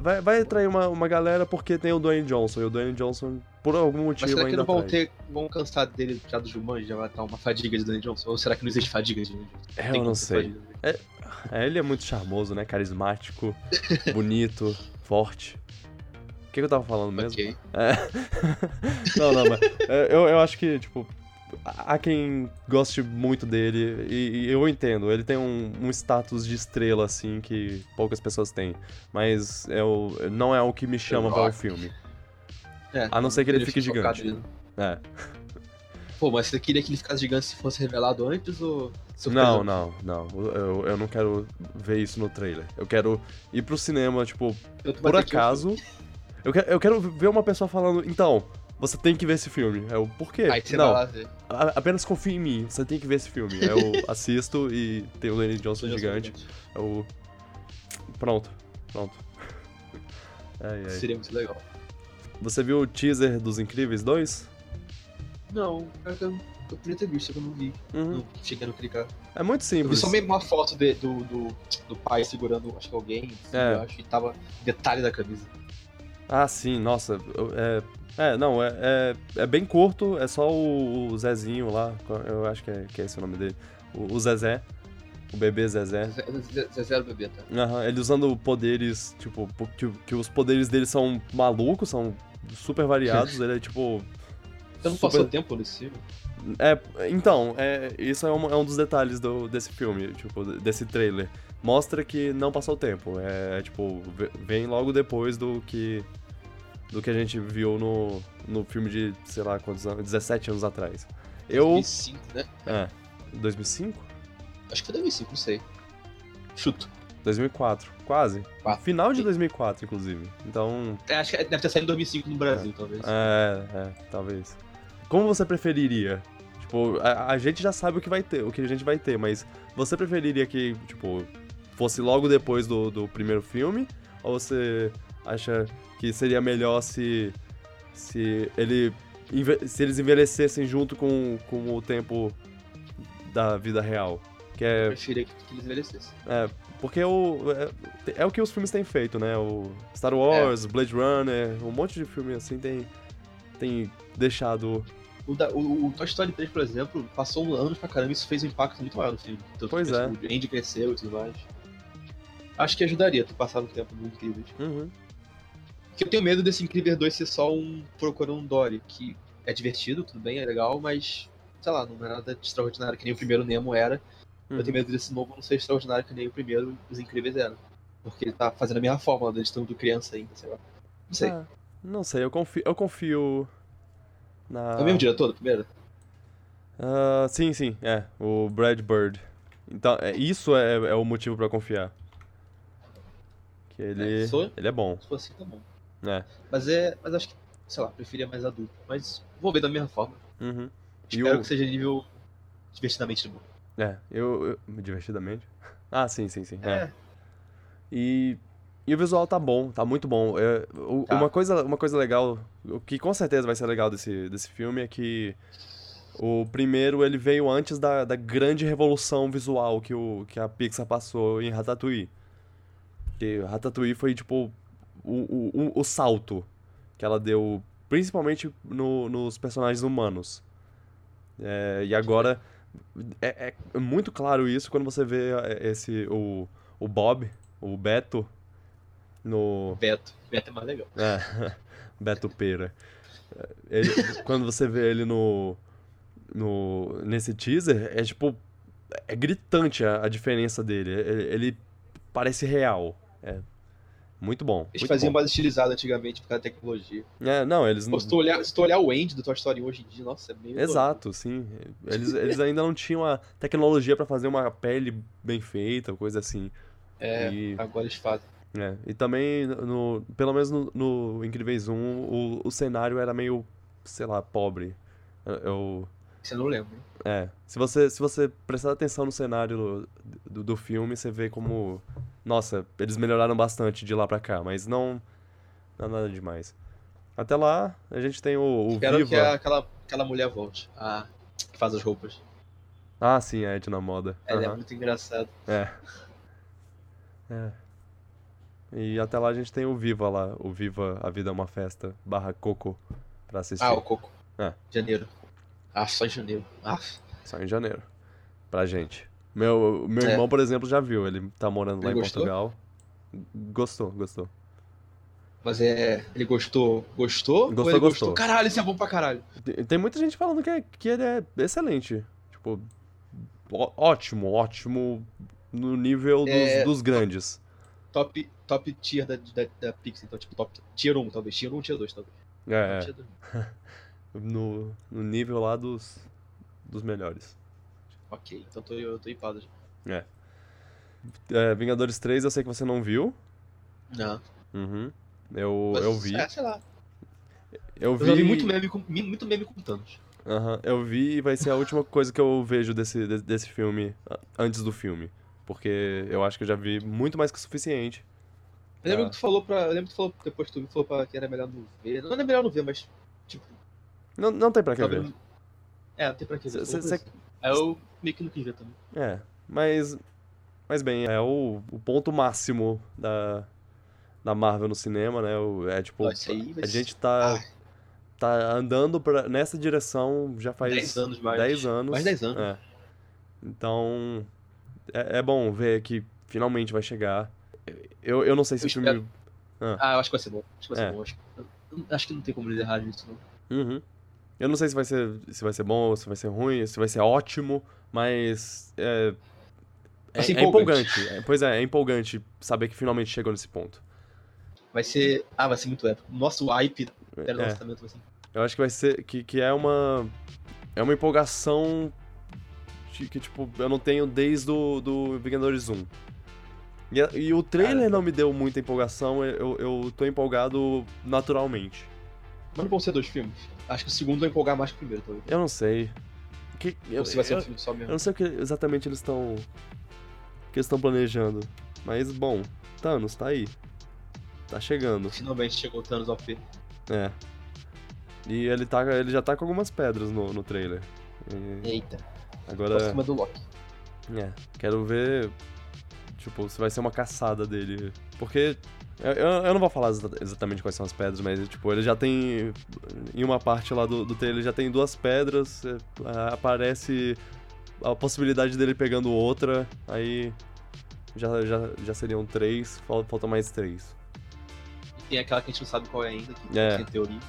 Vai, vai atrair uma, uma galera porque tem o Dwayne Johnson. E o Dwayne Johnson, por algum Mas motivo, será que ainda não vão atrai. ter. vão cansar dele já do Jumanji, já vai estar uma fadiga de Dan Johnson? Ou será que não existe fadiga de Dan Johnson? É, eu não sei. dele. É, ele é muito charmoso, né? Carismático, bonito, forte. O que, que eu tava falando mesmo? Ok. É. não, não, mas é, eu, eu acho que, tipo, há quem goste muito dele, e, e eu entendo, ele tem um, um status de estrela, assim, que poucas pessoas têm. Mas é o, não é o que me chama para o filme. É, A não ser que ele fique gigante. É. Pô, mas você queria que ele ficasse gigante se fosse revelado antes ou. Não, não, não. Eu, eu não quero ver isso no trailer. Eu quero ir pro cinema, tipo, por acaso. Eu quero, eu quero ver uma pessoa falando, então, você tem que ver esse filme. É o por quê? Aí você não, vai lá ver. a- apenas confie em mim, você tem que ver esse filme. Eu assisto e tem o Dwayne Johnson gigante. Eu... Pronto, pronto. Ai, ai. Seria muito legal. Você viu o teaser dos Incríveis 2? Não, que eu, eu podia ter visto, que eu não vi. Uhum. Não cheguei a clicar. É muito Eu vi simples. só mesmo uma foto de- do, do, do pai segurando, acho que alguém, assim, É. eu acho, e tava detalhe da camisa. Ah, sim, nossa. É, é não, é, é, é bem curto, é só o, o Zezinho lá, eu acho que é, que é esse o nome dele. O, o Zezé. o bebê Zezé. Zé- Zezé era o bebê, tá? Aham, ele usando poderes, tipo, po- que, que os poderes dele são malucos, são super variados, ele é tipo. Você não super- passou tempo nesse filme? É, então, é, isso é um, é um dos detalhes do, desse filme, tipo, desse trailer. Mostra que não passou tempo. É, tipo, ve- vem logo depois do que. Do que a gente viu no, no filme de, sei lá, quantos anos? 17 anos atrás. Eu. 2005, né? É. 2005? Acho que foi 2005, não sei. Chuto. 2004, quase. Quatro. Final de 2004, inclusive. Então, É, acho que deve ter saído em 2005 no Brasil, talvez. É, é, talvez. Como você preferiria? Tipo, a, a gente já sabe o que vai ter, o que a gente vai ter, mas você preferiria que, tipo, fosse logo depois do, do primeiro filme? Ou você acha que seria melhor se. se ele. se eles envelhecessem junto com, com o tempo da vida real? Que Eu é. preferia que, que eles envelhecessem. É, porque o, é, é o que os filmes têm feito, né? O Star Wars, Blade Runner, um monte de filme assim tem, tem deixado. O, da- o- o Toy Story 3, por exemplo, passou um anos pra caramba e isso fez um impacto muito maior no filme. Tanto Pois é. O Andy cresceu e tudo mais. Acho que ajudaria tu passar um tempo no Incríveis. Uhum. Porque eu tenho medo desse Incríveis 2 ser só um procurando um Dory, que é divertido, tudo bem, é legal, mas, sei lá, não é nada de extraordinário, que nem o primeiro Nemo era. Eu tenho medo desse novo não ser extraordinário, que nem o primeiro Os Incríveis eram. Porque ele tá fazendo a mesma fórmula, eles estão do criança ainda, sei lá. Não sei. Ah, não sei, eu confio, eu confio na. É o mesmo diretor do primeiro? Ah, sim, sim, é. O Brad Bird. Então, é, isso é, é o motivo pra confiar. Que ele. É, sou- Ele é bom, Se for assim, tá bom. Né? Mas é. Mas acho que, sei lá, preferia mais adulto. Mas vou ver da mesma forma. Uhum. Espero o- que seja nível divertidamente bom. É, eu, eu- Divertidamente? Ah, sim, sim, sim. é. É. E, e o visual tá bom, tá muito bom. É, o- Tá. Uma, coisa, uma coisa legal, o que com certeza vai ser legal desse, desse filme é que o primeiro ele veio antes da, da grande revolução visual que, o, que a Pixar passou em Ratatouille. Que Ratatouille foi tipo o, o, o- salto que ela deu, principalmente no- nos personagens humanos. É, e agora é, é muito claro isso quando você vê é, esse o, o Bob, o Beto no Beto. Beto é mais legal. é, Beto Pera. Ele- quando você vê ele no, no nesse teaser, é tipo é gritante a, a diferença dele. Ele, ele parece real. É muito bom. Eles muito faziam bom. mais estilizado antigamente por causa da tecnologia. É, não, eles Pô, se, tu olhar, se tu olhar o Andy do Toy Story 1 hoje em dia, nossa, é meio. Exato, sim. Eles, eles ainda não tinham a tecnologia pra fazer uma pele bem feita, coisa assim. É, E- agora eles fazem. É, e também, no, pelo menos no, no Incríveis 1, o, o cenário era meio, sei lá, pobre. Eu- Você não lembra. É, se você, se você prestar atenção no cenário do, do filme, você vê como, nossa, eles melhoraram bastante de lá pra cá, mas não, não é nada demais. Até lá, a gente tem o, o Espero Viva. que aquela, aquela mulher volte. A que faz as roupas. Ah, sim, a Edna Moda. Ela é Aham. muito engraçada. É. É. E até lá a gente tem o Viva lá, o Viva A Vida é uma Festa, barra Coco, pra assistir. Ah, o Coco. É. Janeiro. Ah, só em janeiro. Ah, Só em janeiro. Pra gente. Meu, meu É. irmão, por exemplo, já viu, ele tá morando lá Ele em gostou? Portugal. Gostou, gostou. mas é. Ele gostou. Gostou? Gostou, ou ele gostou. Caralho, isso é bom pra caralho. Tem- Tem muita gente falando que, é- que ele é excelente. Tipo, ó- ótimo, ótimo no nível dos, É. dos grandes. Top, top tier da, da, da Pixar. Então, tipo, top tier 1, talvez. Tier 1, tier 2, talvez. É, Tier 2. no, no nível lá dos, dos melhores. Ok, então tô, eu tô hipado já. É, Vingadores 3 eu sei que você não viu. Não. Uhum. Eu, Mas, eu vi. É, sei lá. Eu Eu vi. já vi muito meme com, muito meme com Thanos. Aham, eu vi e vai ser a última coisa que eu vejo desse, de- desse filme antes do filme. Porque eu acho que eu já vi muito mais que o suficiente. Eu lembro Ah. que tu falou pra. Eu lembro que tu falou depois que tu viu, falou pra que era melhor não ver. Não é melhor não ver, mas. Tipo, Não, não tem pra que talvez. ver. É, tem pra que ver. Cê- cê- isso. Aí eu meio que não quis ver também. É, mas. Mas bem, é o, o ponto máximo da, da Marvel no cinema, né? O- É tipo. Isso aí vai A gente tá, Ah, tá andando pra, nessa direção já faz 10 anos mais. 10 anos. Mais 10 anos. É. Então, é, é bom ver que finalmente vai chegar. Eu, eu não sei se Eu o filme. espero. Ah, eu acho que vai ser bom. Acho que vai É. ser bom. Acho, acho que não tem como eles errarem nisso, não. Uhum. Eu não sei se vai ser, se vai ser bom, se vai ser ruim, se vai ser ótimo, mas é, é, é empolgante. empolgante. É, pois é, é empolgante saber que finalmente chegou nesse ponto. Vai ser. Ah, vai ser muito épico. Nosso hype o É, lançamento vai ser. eu acho que vai ser que, que é uma é uma empolgação de- que tipo eu não tenho desde o do Vingadores 1. E, e o trailer Cara. não me deu muita empolgação, eu, eu tô empolgado naturalmente. Mas não vão ser dois filmes. Acho que o segundo vai empolgar mais que o primeiro, talvez. Eu não sei. Que, eu, Ou se vai ser eu- um filme só Eu mesmo. não sei o que exatamente eles estão. que eles estão planejando. Mas, bom, Thanos tá aí. Tá chegando. Finalmente chegou o Thanos OP. É. E ele, tá, ele já tá com algumas pedras no, no trailer. E Eita. agora. Pra cima do Loki. É, quero ver. Tipo, se vai ser uma caçada dele. Porque. Eu, eu- não vou falar exa- exatamente quais são as pedras, mas, tipo, ele já tem. Em uma parte lá do, do trailer, já tem duas pedras. é, Aparece a possibilidade dele pegando outra. Aí. Já, já, já seriam três. fal- Falta mais três. Tem aquela que a gente não sabe qual é ainda, que É. tem teoria.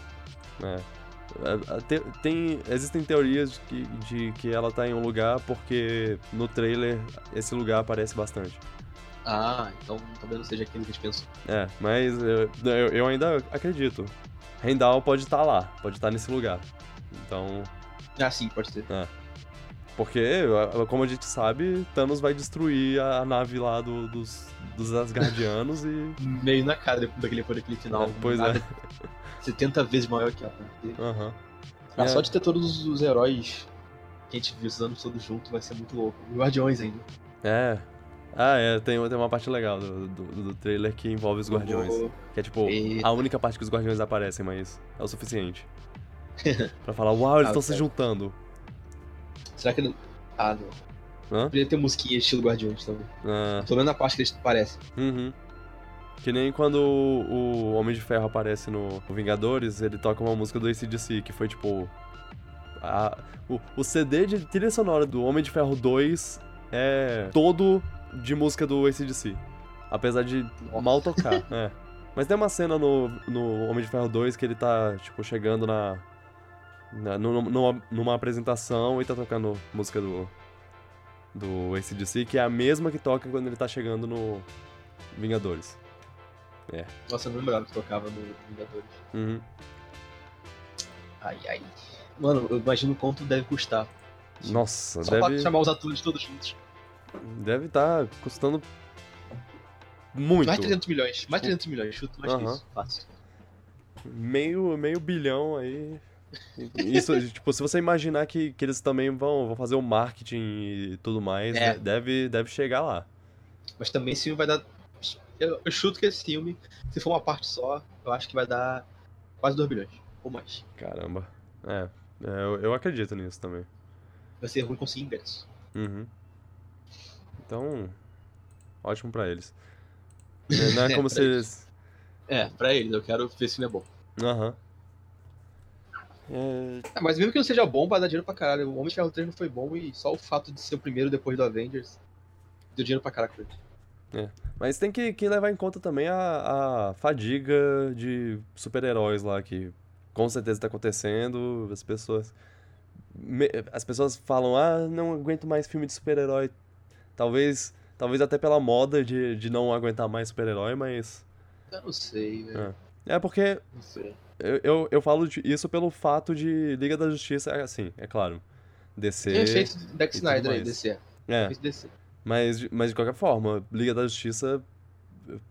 É. É, é, te- Tem, existem teorias de que, de que ela tá em um lugar porque no trailer esse lugar aparece bastante. Ah, então talvez não seja aquele que a gente pensou. É, mas eu, eu, eu ainda acredito. Rendal pode estar lá, pode estar nesse lugar. Então, Ah, sim, pode ser. porque, a- como a gente sabe, Thanos vai destruir a nave lá do- dos, dos Asgardianos e. Meio na cara daquele, daquele final. É, pois Nada é. 70 vezes maior que ela. Aham. Ah, É. Só de ter todos os heróis que a gente viu esses anos todos juntos vai ser muito louco. Guardiões ainda. É. Ah, é, tem, tem uma parte legal do, do, do trailer que envolve os Guardiões. Oh, Que é tipo, Eita. a única parte que os Guardiões aparecem, mas é o suficiente. pra falar, uau, eles Ah, estão se cara. juntando. Será que ele. Ah, não. Hã? Poderia ter musiquinha estilo Guardiões também. Ah, Pelo menos na parte que eles parecem. uhum. Que nem quando o, o Homem de Ferro aparece no Vingadores, ele toca uma música do ACDC, que foi tipo. a- o, o CD de trilha sonora do Homem de Ferro 2 é todo de música do ACDC. Apesar de Nossa. mal tocar, é. Mas tem uma cena no, no Homem de Ferro 2 que ele tá, tipo, chegando na. na numa, numa, apresentação e tá tocando música do. Do ACDC, que é a mesma que toca quando ele tá chegando no Vingadores. Nossa, eu não lembrava que tocava no Vingadores. Uhum. Ai, ai. Mano, eu imagino quanto deve custar. Nossa, Só pra deve chamar os atores todos juntos. Deve tá custando muito. Mais 300 milhões. Mais 300 milhões. Chuto mais que isso. Fácil. Meio, meio bilhão aí. Isso, tipo, se você imaginar que, que eles também vão, vão fazer o marketing e tudo mais, É. de- deve, deve chegar lá. Mas também esse filme vai dar. Eu, eu chuto que esse filme, se for uma parte só, eu acho que vai dar quase 2 bilhões. Ou mais. Caramba. É, é, eu, eu acredito nisso também. Vai ser ruim conseguir ingresso. Uhum. Então, ótimo pra eles. Não não é É, como pra se eles. É, pra eles, eu quero ver se esse filme é bom. Aham. É, É, mas mesmo que não seja bom, vai dar dinheiro pra caralho. O Homem de Ferro 3 não foi bom e só o fato de ser o primeiro depois do Avengers deu dinheiro pra caralho ele. Mas tem que, que levar em conta também a, a fadiga de super-heróis lá, que com certeza tá acontecendo. As pessoas. me- as pessoas falam, ah, não aguento mais filme de super-herói. Talvez. Talvez até pela moda de, de não aguentar mais super-herói, mas. Eu não sei, velho. É porque Não sei. eu, eu, eu falo isso pelo fato de Liga da Justiça, é assim, é claro. DC. Tem efeito Zack Snyder aí. DC. É. DC. Mas, de- mas de qualquer forma, Liga da Justiça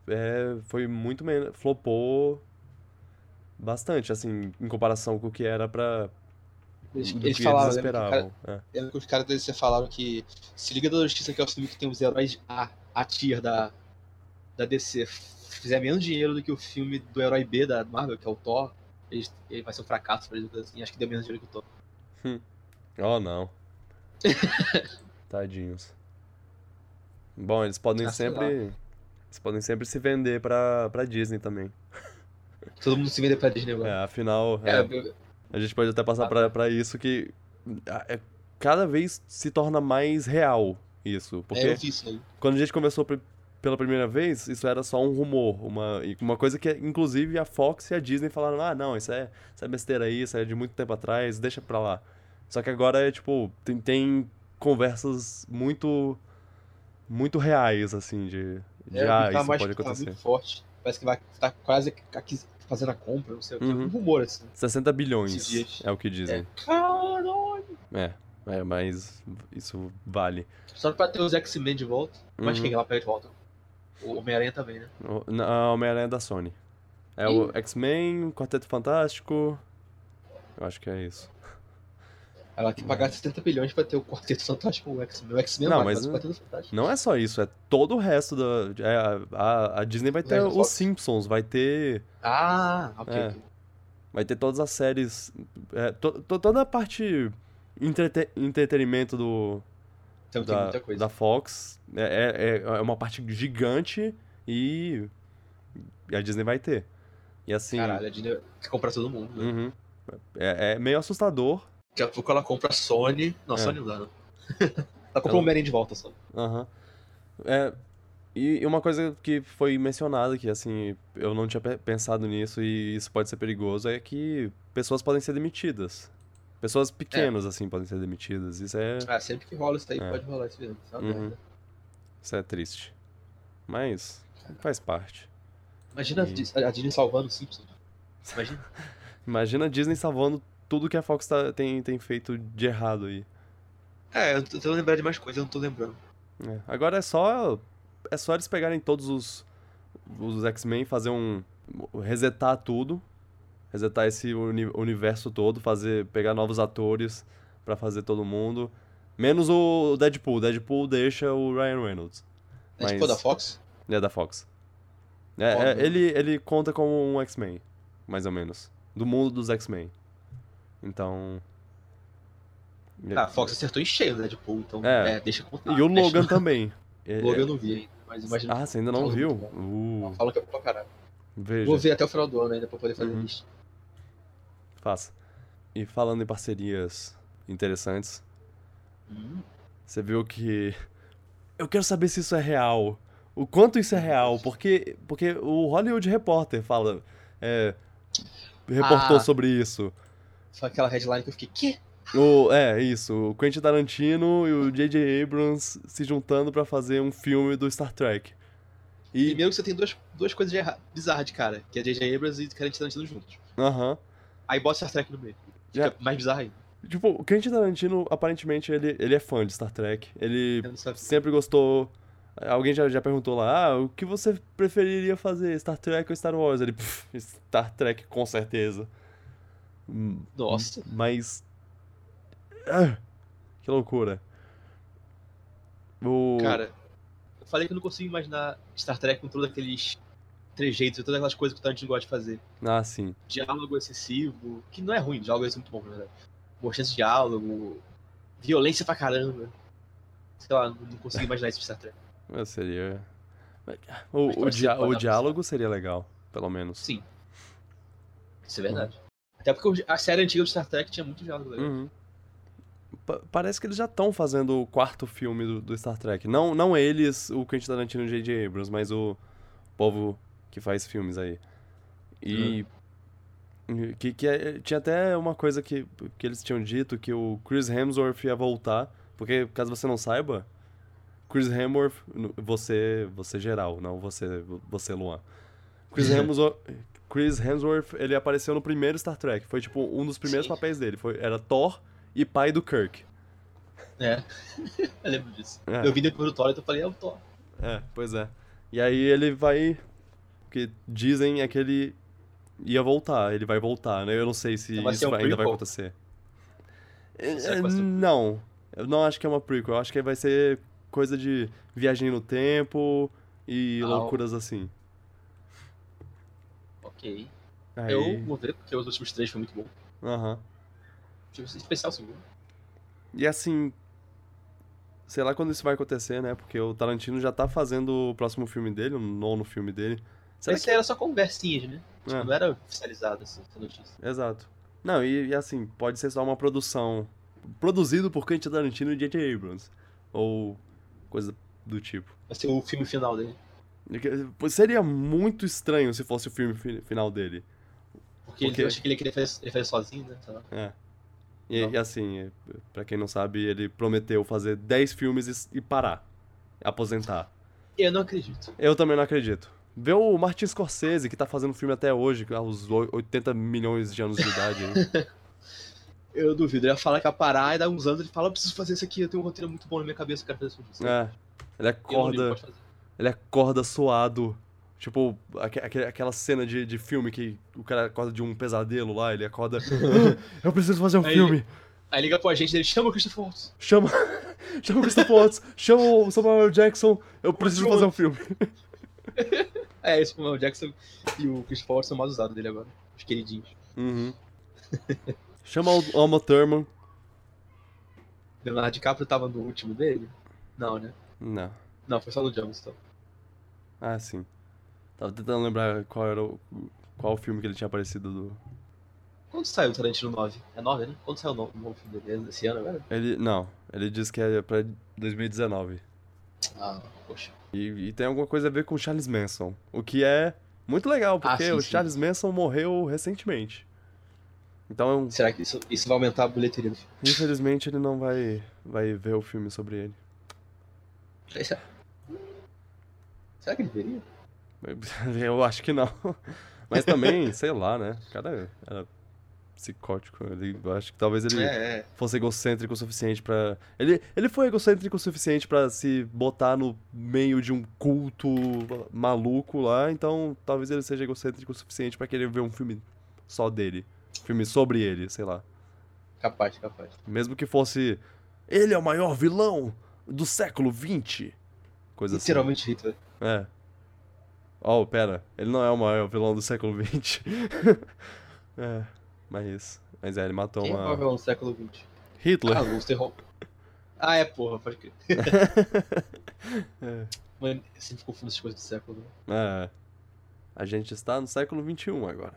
é, foi muito menos. flopou bastante, assim, em comparação com o que era pra. Eles, do eles que falaram, eles lembra que o cara- esperavam. é. lembra que os caras da DC falaram que se Liga da Justiça, que é o filme que tem os heróis A, a tier da, da DC, fizer menos dinheiro do que o filme do herói B da Marvel, que é o Thor, eles, ele vai ser um fracasso pra eles, assim, acho que deu menos dinheiro que o Thor. Oh, não. Tadinhos. Bom, eles podem Ah, sempre. Eles podem sempre se vender pra, pra Disney também. Todo mundo se vende pra Disney É, agora. afinal, É, é, eu- a gente pode até passar Ah. pra, pra isso que é, cada vez se torna mais real isso. É, Porque eu vi isso aí. quando a gente conversou pe- pela primeira vez, isso era só um rumor, uma, uma coisa que, inclusive, a Fox e a Disney falaram, ah, não, isso é, isso é besteira aí, isso é de muito tempo atrás, deixa pra lá. Só que agora é, tipo, tem, tem conversas muito, muito reais, assim, de, de É, ah, tá isso mais, pode tá acontecer. muito forte. Parece que vai estar quase aqui fazendo a compra, não sei. Uhum. Um rumor assim. 60 bilhões é o que dizem. Caralho! É, é, mas isso vale. Só pra ter os X-Men de volta. Mas Uhum. quem lá pega de volta? O Homem-Aranha também, né? O- A Homem-Aranha é da Sony. É o X-Men, Quarteto Fantástico. Eu acho que é isso. Ela tem que pagar 70 bilhões pra ter o Quarteto Fantástico o X-Men. O X-Men Não, mas. Não é só isso, é todo o resto da. é, a, a- Disney vai ter os. Simpsons, vai ter. Ah, ok. É. Vai ter todas as séries. é, to- to- toda a parte entrete- entretenimento do, Então da, da Fox é, é, é uma parte gigante e, e a Disney vai ter. E assim. Caralho, a Disney quer comprar todo mundo. Né? uhum. é, é meio assustador. Daqui a pouco ela compra a Sony. Não, É. Sony não dá, não. ela compra o Homem-Aranha de volta só. Aham. É, e uma coisa que foi mencionada, que assim, eu não tinha pe- pensado nisso e isso pode ser perigoso, é que pessoas podem ser demitidas. Pessoas pequenas, assim, podem ser demitidas. Isso é, Ah, sempre que rola isso aí, É. pode rolar isso mesmo. Isso é Uhum. isso é triste. Mas faz parte. Imagina a E- a Disney salvando o Simpsons. Imagina. Imagina a Disney salvando tudo que a Fox tá- tem, tem feito de errado aí. É, eu tô tentando lembrar de mais coisas, eu não tô lembrando. É, Agora é só. É só eles pegarem todos os, os X-Men, fazer um. resetar tudo. Resetar esse uni- universo todo, fazer. pegar novos atores pra fazer todo mundo. Menos o Deadpool. Deadpool deixa o Ryan Reynolds. É Mas- tipo da Fox? É da Fox. É, é, ele, ele conta como um X-Men, mais ou menos. Do mundo dos X-Men. Então. Ah, a Fox acertou em cheio, né? Deadpool, então É. é, deixa contar. E o deixa- Logan também. É- O Logan eu não vi ainda, mas imagina. Ah, você ainda não viu? Uh, Fala que é pra caralho. veja. Vou ver até o final do ano ainda pra poder fazer Uhum. lista. Faça. E falando em parcerias interessantes, Hum. você viu que. Eu quero saber se isso é real. O quanto isso é real, porque, porque o Hollywood Reporter fala. é, reportou Ah. sobre isso. Foi aquela headline que eu fiquei, quê? O, é, isso. O Quentin Tarantino e o J.J. Abrams se juntando pra fazer um filme do Star Trek. E. Primeiro que você tem duas, duas coisas bizarras de cara, que é J.J. Abrams e Quentin Tarantino juntos. Aham. Aí bota Star Trek no meio. Fica Já- mais bizarro ainda. Tipo, o Quentin Tarantino, aparentemente, ele, ele é fã de Star Trek. Ele sempre gostou. Alguém já, já perguntou lá, ah, o que você preferiria fazer, Star Trek ou Star Wars? Ele, "Pff, Star Trek, com certeza. Nossa. Mas. Ah, que loucura. O... Cara, eu falei que eu não consigo imaginar Star Trek com todos aqueles trejeitos e todas aquelas coisas que o Tarantino gosta de fazer. Ah, sim. Diálogo excessivo, que não é ruim, diálogo é muito bom, na verdade. De diálogo, violência pra caramba. Sei lá, não consigo imaginar isso de Star Trek. Eu seria. O, Mas o, dia- o diálogo seria legal, pelo menos. Sim. Isso é verdade. Até porque a série antiga do Star Trek tinha muito diálogo legal. Uhum. Pa- parece que eles já estão fazendo o quarto filme do, do Star Trek. Não, não eles, o Quentin Tarantino e o J.J. Abrams, mas o povo que faz filmes aí. E. Que, que é- tinha até uma coisa que, que eles tinham dito, que o Chris Hemsworth ia voltar. Porque, caso você não saiba, Chris Hemsworth, você, você geral, não você, você Luan. Chris Hemsworth, Chris Hemsworth, ele apareceu no primeiro Star Trek. Foi, tipo, um dos primeiros Sim. papéis dele. Foi, era Thor e pai do Kirk. É. eu lembro disso. É. Eu vi depois do Thor, então eu falei, é o Thor. É, pois é. E aí ele vai. O que dizem é que ele ia voltar, ele vai voltar, né? Eu não sei se Então vai isso um ainda vai acontecer. É, Não, eu não acho que é uma prequel, eu acho que vai ser coisa de viagem no tempo e Ah, loucuras assim. Ok. Aí, Eu vou ver, porque os últimos três foi muito bom. aham. Tipo, especial segundo. E assim, sei lá quando isso vai acontecer, né? Porque o Tarantino já tá fazendo o próximo filme dele, o nono filme dele. Será Esse era só conversinhas, né? Tipo, É. não era oficializado assim, essa notícia. Exato. Não, e, e assim, pode ser só uma produção produzido por Quentin Tarantino e J.J. Abrams. Ou coisa do tipo. Vai ser o filme final dele. Seria muito estranho se fosse o filme fi- final dele. Porque, Porque- ele, eu achei que ele queria fazer, ele fazer sozinho, né? Lá. É. E, e assim, é, pra quem não sabe, ele prometeu fazer 10 filmes e, e parar. Aposentar. Eu não acredito. Eu também não acredito. Vê o Martin Scorsese, que tá fazendo filme até hoje, aos oi- 80 milhões de anos de idade. aí. Eu duvido. Ele ia falar que ia parar e dar uns anos ele fala, eu preciso fazer isso aqui, eu tenho um roteiro muito bom na minha cabeça, eu quero fazer isso. é. Ele acorda. Ele acorda suado. Tipo, aque- aquela cena de, de filme que o cara acorda de um pesadelo lá, ele acorda. "Ah, eu preciso fazer um Aí- filme. Aí liga pro agente dele, chama o Christopher Waltz. Chama. Chama o Christopher Waltz, chama o Samuel Jackson, eu preciso fazer um filme. É, esse o Jackson e o Christopher Waltz são mais usados dele agora. Os queridinhos. Uhum. Chama o Alma Thurman. Leonardo DiCaprio tava no último dele? Não, né? Não. Não, foi só no Django, então. Ah, sim. Tava tentando lembrar qual era o. Qual o filme que ele tinha aparecido do. Quando saiu o Tarantino 9? É 9, né? Quando saiu o novo, o novo filme dele? Esse ano agora? Ele. Não, ele disse que é pra 2019. Ah, poxa. E, e tem alguma coisa a ver com o Charles Manson. O que é muito legal, porque Ah, sim, o sim. Charles Manson morreu recentemente. Então, Será que isso, isso vai aumentar a bilheteria do filme? infelizmente, ele não vai, vai ver o filme sobre ele. Será, Será que ele veria? Eu acho que não. Mas também, sei lá, né? O cara era psicótico. Ele, eu acho que talvez ele É, é. fosse egocêntrico o suficiente pra. Ele, ele foi egocêntrico o suficiente pra se botar no meio de um culto maluco lá, então talvez ele seja egocêntrico o suficiente pra querer ver um filme só dele. Filme sobre ele, sei lá. Capaz, capaz. Mesmo que fosse. Ele é o maior vilão do século XX. Coisa assim. Literalmente Hitler. É. Oh, pera. Ele não é o maior vilão do século XX. é, mas. Mas é, ele matou Quem é o uma. Marvel no século XX? Hitler. Ah. Ah, é, porra, pode crer. É. Mano, eu sempre confundo essas coisas do século. né? É. A gente está no século XXI agora.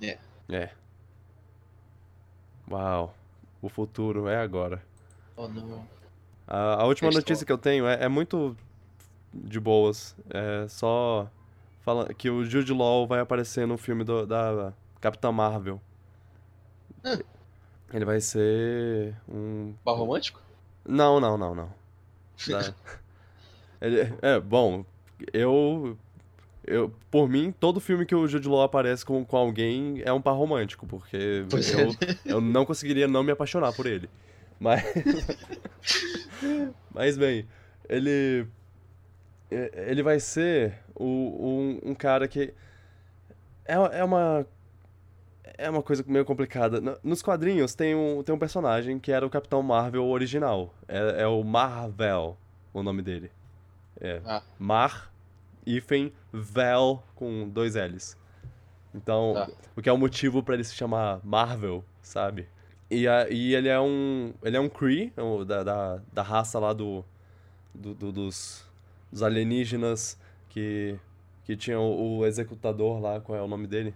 É. É. Uau. O futuro é agora. Oh, não. A, a última É notícia que eu tenho é, é muito de boas. É só fala que o Jude Law vai aparecer no filme do- da Capitã Marvel. Ah. Ele vai ser um. Bar romântico? Não, não, não, não. Da- Ele- é, bom, eu. Eu, por mim, todo filme que o Jude Law aparece com, com alguém é um par romântico, porque Pois eu, é. eu não conseguiria não me apaixonar por ele. Mas. Mas bem, ele. Ele vai ser o, um, um cara que. É, é uma. É uma coisa meio complicada. No- Nos quadrinhos tem um, tem um personagem que era o Capitão Marvel original. É, é o Marvel, o nome dele. É. Ah. Mar, hífen, Vel com dois L's. Então, Tá. o que é o motivo pra ele se chamar Marvel, sabe? E, a, e ele é um. Ele é um Kree, o da, da, da raça lá do. do- do- dos, dos alienígenas que. que tinha o, o executador lá, qual é o nome dele?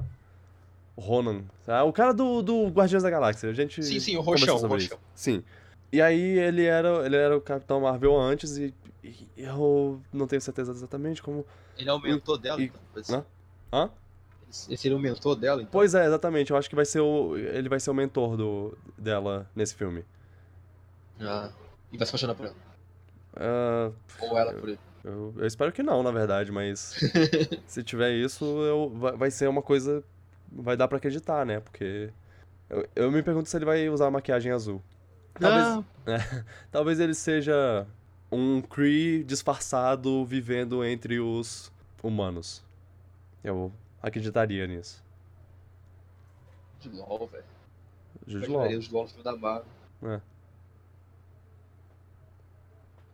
O Ronan. Ah, o cara do, do Guardiões da Galáxia. A gente. Sim, sim, o Roxão, o Roxão. isso. Sim. E aí ele era, ele era o Capitão Marvel antes e, e eu não tenho certeza exatamente como. Ele é o mentor dela, e- então. Pode Hã? Esse seria o mentor dela, então. Pois é, exatamente. Eu acho que vai ser o. Ele vai ser o mentor do, dela nesse filme. Ah. E vai se apaixonar por ela. Ah, Ou ela por ele. Eu, eu espero que não, na verdade, mas se tiver isso, eu, vai, vai ser uma coisa. Vai dar pra acreditar, né? Porque. Eu, eu me pergunto se ele vai usar maquiagem azul. Talvez, Ah, talvez ele seja um Kree disfarçado vivendo entre os humanos. Eu acreditaria nisso. de LOL, velho. Jude Law. no filme da Marvel.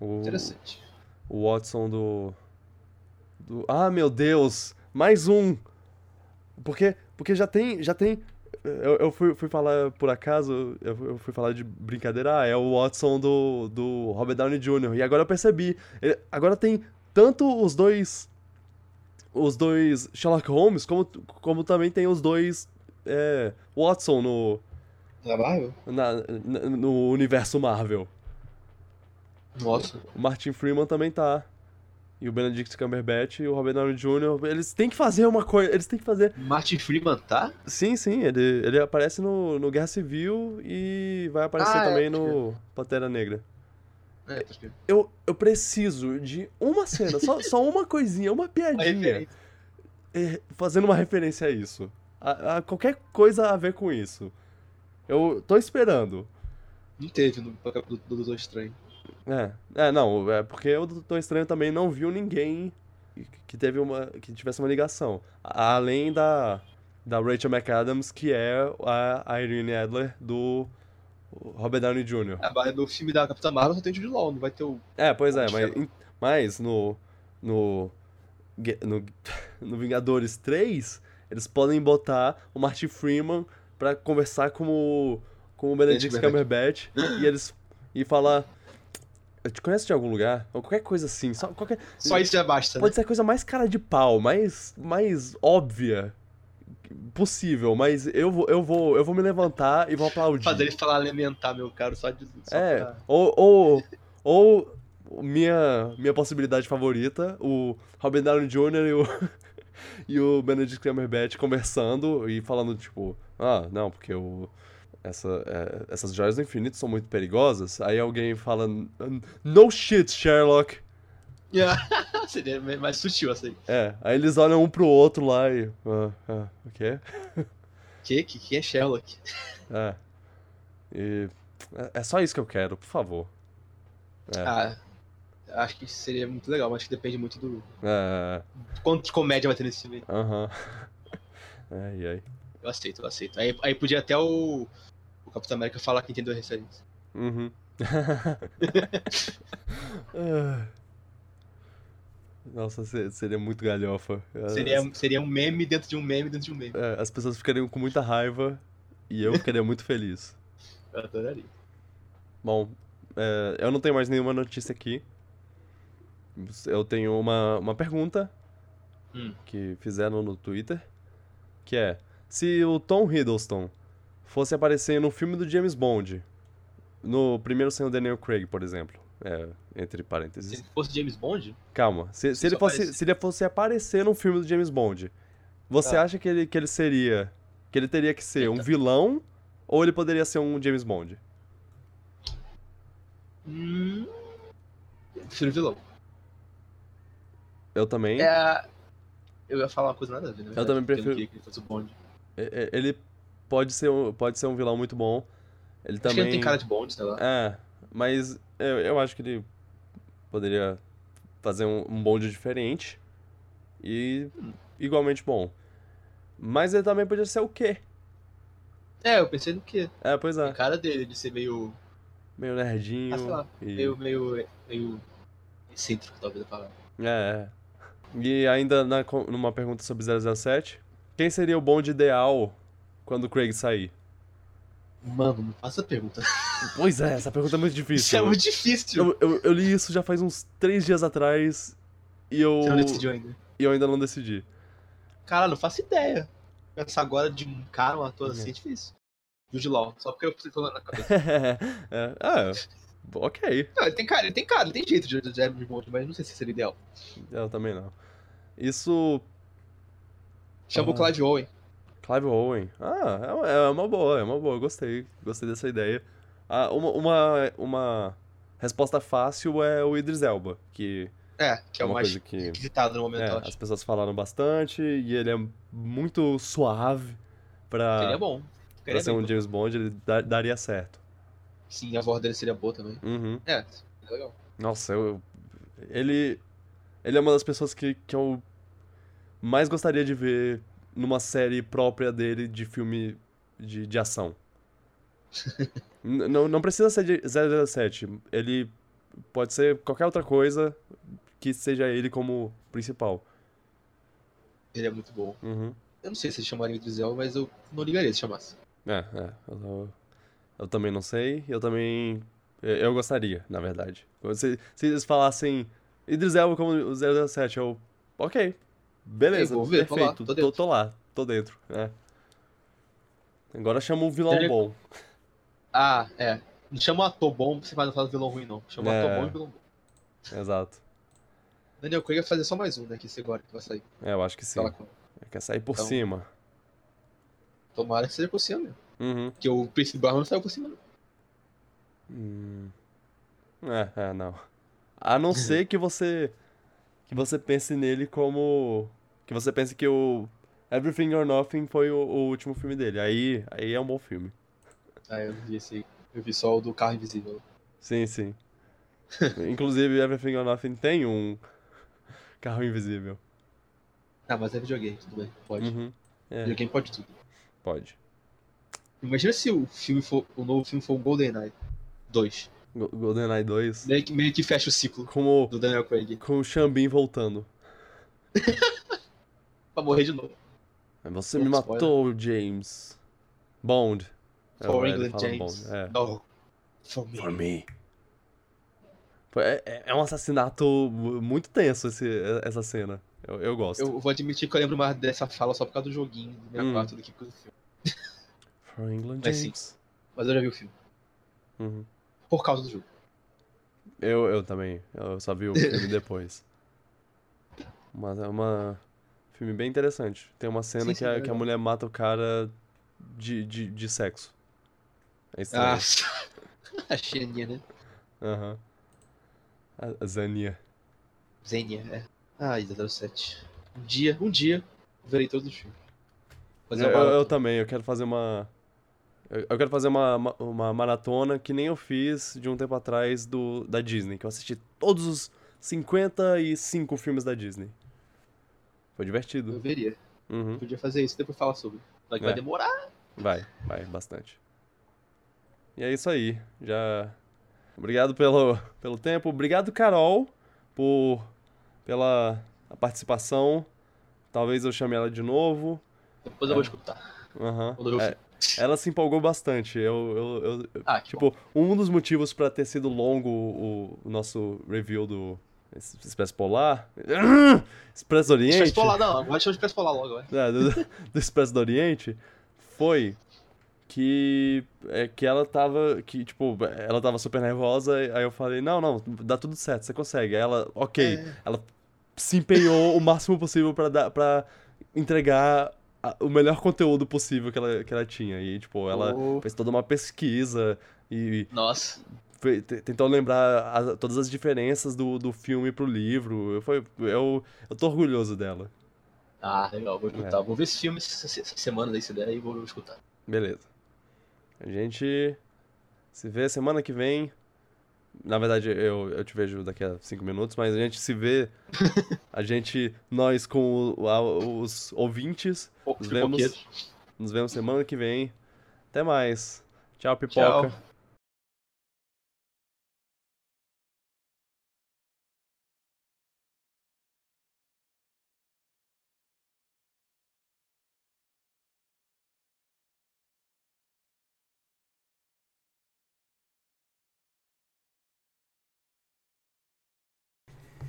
O, Interessante. O Watson do, do. Ah, meu Deus! Mais um! Porque, porque já tem. Já tem. Eu, eu fui, fui falar por acaso, eu, eu fui falar de brincadeira, ah, é o Watson do, do Robert Downey Jr. E agora eu percebi. ele- agora tem tanto os dois. Os dois Sherlock Holmes, como, como também tem os dois é, Watson no, Da Marvel? na- na- no universo Marvel. Nossa. O Martin Freeman também tá. E o Benedict Cumberbatch e o Robert Downey Jr. Eles têm que fazer uma coisa. Eles têm que fazer. Martin Freeman tá? Sim, sim. Ele, ele aparece no, no Guerra Civil e vai aparecer Ah, é, também pode no Pantera Negra. É, tá. Eu, eu preciso de uma cena, só, só uma coisinha, uma Uma piadinha. referência. é, fazendo uma referência a isso. A, a qualquer coisa a ver com isso. Eu tô esperando. Não teve no do Doutor Estranho. É, é, não, é porque o Doutor Estranho também não viu ninguém que- teve uma que tivesse uma ligação, além da da Rachel McAdams, que é a, Irene Adler do Robert Downey Jr. Ah, mas no filme da Capitã Marvel só tem o Jude Law, não vai ter o... É, pois é, mas, mas no, no no no Vingadores 3, eles podem botar o Martin Freeman pra conversar com o com o Benedict Cumberbatch e eles e falar te conheço de algum lugar? Ou qualquer coisa assim, só qualquer Só isso já basta, né? Pode ser a coisa mais cara de pau, mais, mais óbvia possível, mas eu vou, eu vou, eu vou me levantar e vou aplaudir. Fazer ele falar alimentar, meu caro, só de... Só É, pra- ou, ou, ou minha, minha possibilidade favorita, o Robert Downey Jr. e o, e o Benedict Cumberbatch conversando e falando, tipo, ah, não, porque o, essa, é, essas joias do infinito são muito perigosas. Aí alguém fala, no shit, Sherlock. Seria mais sutil aí. É, aí eles olham um pro outro lá e. Ah, ah, o quê? Que? Que, que é Sherlock? É. E. É é só isso que eu quero, por favor. É. Ah, acho que seria muito legal, mas acho que depende muito do... É. Quanto de comédia vai ter nesse filme. Aham. Ai, ai. Eu aceito, eu aceito. Aí, aí podia até o... Capitão América falar que entendeu a referência. Uhum. Nossa, se- seria muito galhofa. Seria, seria um meme dentro de um meme dentro de um meme. é, as pessoas ficariam com muita raiva e eu ficaria muito feliz. Eu adoraria. Bom, é, eu não tenho mais nenhuma notícia aqui. Eu tenho uma, uma pergunta Hum. que fizeram no Twitter, que é, se o Tom Hiddleston fosse aparecer no filme do James Bond, no primeiro sem o Daniel Craig, por exemplo, é, entre Se parênteses. ele fosse James Bond, Calma, se, se Se ele fosse, aparecer. se ele fosse aparecer no filme do James Bond, você Tá. acha que ele, que ele seria, que ele teria que ser um Eita. vilão ou ele poderia ser um James Bond? hum, eu prefiro vilão. Eu também. É, eu ia falar uma coisa nada a ver, na verdade, também porque eu não prefiro- que ele fosse o Bond. É- é- Ele pode ser um, pode ser um vilão muito bom. Ele Acho que também. ele não tem cara de Bond, sei lá. É, mas eu, eu acho que ele poderia fazer um, um bonde diferente e igualmente bom. Mas ele também podia ser o quê? É, eu pensei no quê? É, pois A é. cara dele, de ser meio. Meio nerdinho. Ah, sei lá. e- meio. meio. meio. excêntrico, talvez a palavra. É, é. E ainda na numa pergunta sobre 007, quem seria o bonde ideal quando o Craig sair? Mano, não faça pergunta. Pois é, essa pergunta é muito Isso difícil. é muito difícil. Eu, eu, eu li isso já faz uns três dias atrás e eu, Você não decidiu ainda. e eu ainda não decidi. Cara, não faço ideia. Pensar agora de um cara, um ator assim, É. é difícil. Jude Law, só porque eu tô na cabeça. é, ah, ok. Não, ele tem cara, ele tem cara, ele tem jeito de de James Bond, mas não sei se seria ideal. Eu também não. Isso. Chama o Ah. Clive Owen. Clive Owen. Ah, é uma- é uma boa, é uma boa. Gostei. Gostei dessa ideia. Ah, uma, uma, uma resposta fácil é o Idris Elba, que É, que é, é o mais coisa que no momento, é, as pessoas falaram bastante e ele é muito suave pra, Seria bom. pra Ficaria ser um bom. James Bond, ele da- daria certo. Sim, a voz dele seria boa também. Uhum. É, legal. Nossa, eu, ele, ele é uma das pessoas que, que eu mais gostaria de ver numa série própria dele de filme de, de ação. Não, não precisa ser de 007, ele pode ser qualquer outra coisa que seja ele como principal. Ele é muito bom. Uhum. Eu não sei se eles chamariam Idris Elba, mas eu não ligaria se chamasse. É, é. Eu, eu- também não sei, eu também. Eu, eu gostaria, na verdade. Se, se eles falassem Idris Elba como o 007, eu. Ok. Beleza, Eu ver, tô lá, perfeito. tô tô, tô lá, tô dentro. É. Agora chama um vilão bom. Ah, é. Não chama um ator bom pra você vai fazer vilão ruim, não. Chama É. ator bom e vilão bom. Exato. Daniel Craig vai fazer só mais um, né? Que esse agora que vai sair. É, eu acho que sim. Quer sair por Então- cima. Tomara que seja por cima mesmo. Uhum. Porque o Prince Barman não saiu por cima, não. Hum. É, é, não. A não ser que você que você pense nele como que você pense que o Everything or Nothing foi o, o último filme dele. Aí, aí é um bom filme. Ah, eu não vi esse. Eu vi só o do carro invisível. Sim, sim. Inclusive, Everything or Nothing tem um carro invisível. Ah, mas é videogame, tudo bem. Pode. Uhum. É, Videogame pode tudo. pode. Imagina se o filme for. O novo filme for o GoldenEye 2. Go- GoldenEye 2 Meio que, meio que fecha o ciclo com o, do Daniel Craig. com o Xambin voltando. Pra morrer de novo. Você Pouco me spoiler. matou, James. Bond. É, For ele England James. Bond, é. No. For me. For me. É, é- é um assassinato mu- muito tenso esse, essa cena. Eu, eu gosto. Eu vou admitir que eu lembro mais dessa fala só por causa do joguinho do 64 do que por causa do filme. For England Mas sim. James. Mas eu já vi o filme. Uhum. Por causa do jogo. Eu, eu também. Eu só vi o filme depois. Mas é uma filme bem interessante. Tem uma cena Sim, que, sim, a, é que a mulher mata o cara de, de, de sexo. É estranho. Ah, a Xenia, né? Aham. A, a Zania. Zenia, é. Ah, 007. Um dia, um dia, verei todos os filmes. Fazer Eu, uma eu- eu também, eu quero fazer uma. Eu eu quero fazer uma, ma- uma maratona que nem eu fiz de um tempo atrás do, da Disney, que eu assisti todos os 55 filmes da Disney. Foi Eu divertido. veria. Uhum. Podia fazer isso e depois falar sobre. Só que É. vai demorar. Vai, vai, bastante. E é isso aí. Já. Obrigado pelo, pelo tempo. Obrigado, Carol, por pela a participação. Talvez eu chame ela de novo. Depois eu vou escutar. Aham. Quando eu ver o É, ela se empolgou bastante. Eu, eu, eu- Ah, que bom. tipo, um dos motivos pra ter sido longo o, o nosso review do Expresso Polar. Expresso do Oriente. Expresso Polar, não. Agora chama de Expresso Polar logo, vai. É, do, do Expresso do Oriente foi que é, que ela tava que tipo ela tava super nervosa aí eu falei não não dá tudo certo você consegue aí ela ok É. ela se empenhou o máximo possível pra dar para entregar a- o melhor conteúdo possível que ela, que ela tinha e tipo ela Oh. fez toda uma pesquisa e Nossa. te- tentou lembrar as- todas as diferenças do, do filme pro livro eu, foi, eu, eu tô orgulhoso dela Ah, legal, vou É. escutar. Vou ver esse filme essa essa semana daí, se der, e vou escutar. Beleza. A gente se vê semana que vem. Na verdade, eu, eu te vejo daqui a cinco minutos, mas a gente se vê. A gente, nós com o- a- os ouvintes, Pô, Nos vemos. nos vemos semana que vem. Até mais. Tchau, pipoca. Tchau.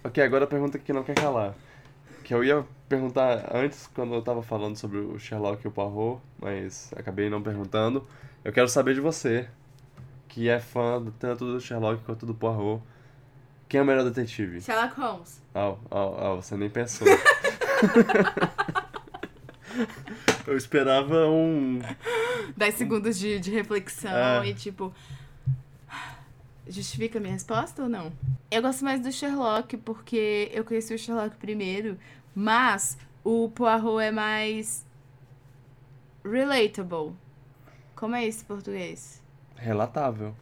Ok, agora a pergunta que não quer calar. Que eu ia perguntar antes, quando eu tava falando sobre o Sherlock e o Poirot, mas acabei não perguntando. Eu quero saber de você, que é fã tanto do Sherlock quanto do Poirot. Quem é o melhor detetive? Sherlock Holmes. Ah, ah, ah, você nem pensou. eu esperava um. 10 segundos de, de reflexão É. e tipo. Justifica a minha resposta ou não? Eu gosto mais do Sherlock porque eu conheci o Sherlock primeiro, mas o Poirot é mais. relatable. Como é isso em português? Relatável.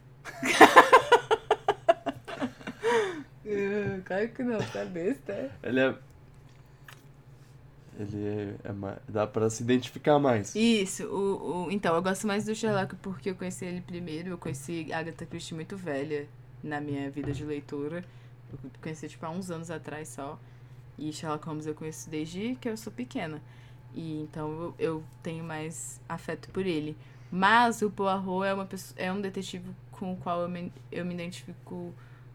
Uh, claro que não, tá besta. Ele é. Ele é. dá pra se identificar mais. Isso, o, o, então, eu gosto mais do Sherlock porque eu conheci ele primeiro. Eu conheci Agatha Christie muito velha na minha vida de leitura. Eu conheci, tipo, há uns anos atrás só. E Sherlock Holmes eu conheço desde que eu sou pequena. E então eu, eu tenho mais afeto por ele. Mas o Poirot é, uma pessoa, é um detetive com o qual eu me, eu me identifico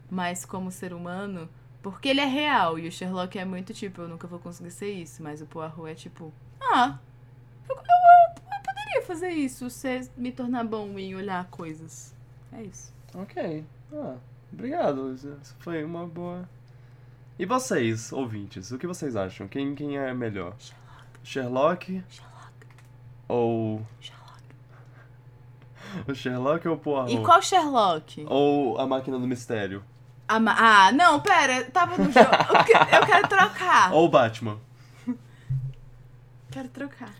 mais como ser humano. Porque ele é real. E o Sherlock é muito tipo, eu nunca vou conseguir ser isso. Mas o Poirot é tipo, ah, poderia fazer isso, você me tornar bom em olhar coisas. É isso. Ok. Ah, obrigado. Isso foi uma boa. E vocês, ouvintes, o que vocês acham? Quem, quem é melhor? Sherlock? Ou. O Sherlock ou o Poirot? E qual Sherlock? Ou a máquina do mistério? Ah, não, pera, tava no jogo. Eu quero trocar. Ou o Batman? Quero trocar.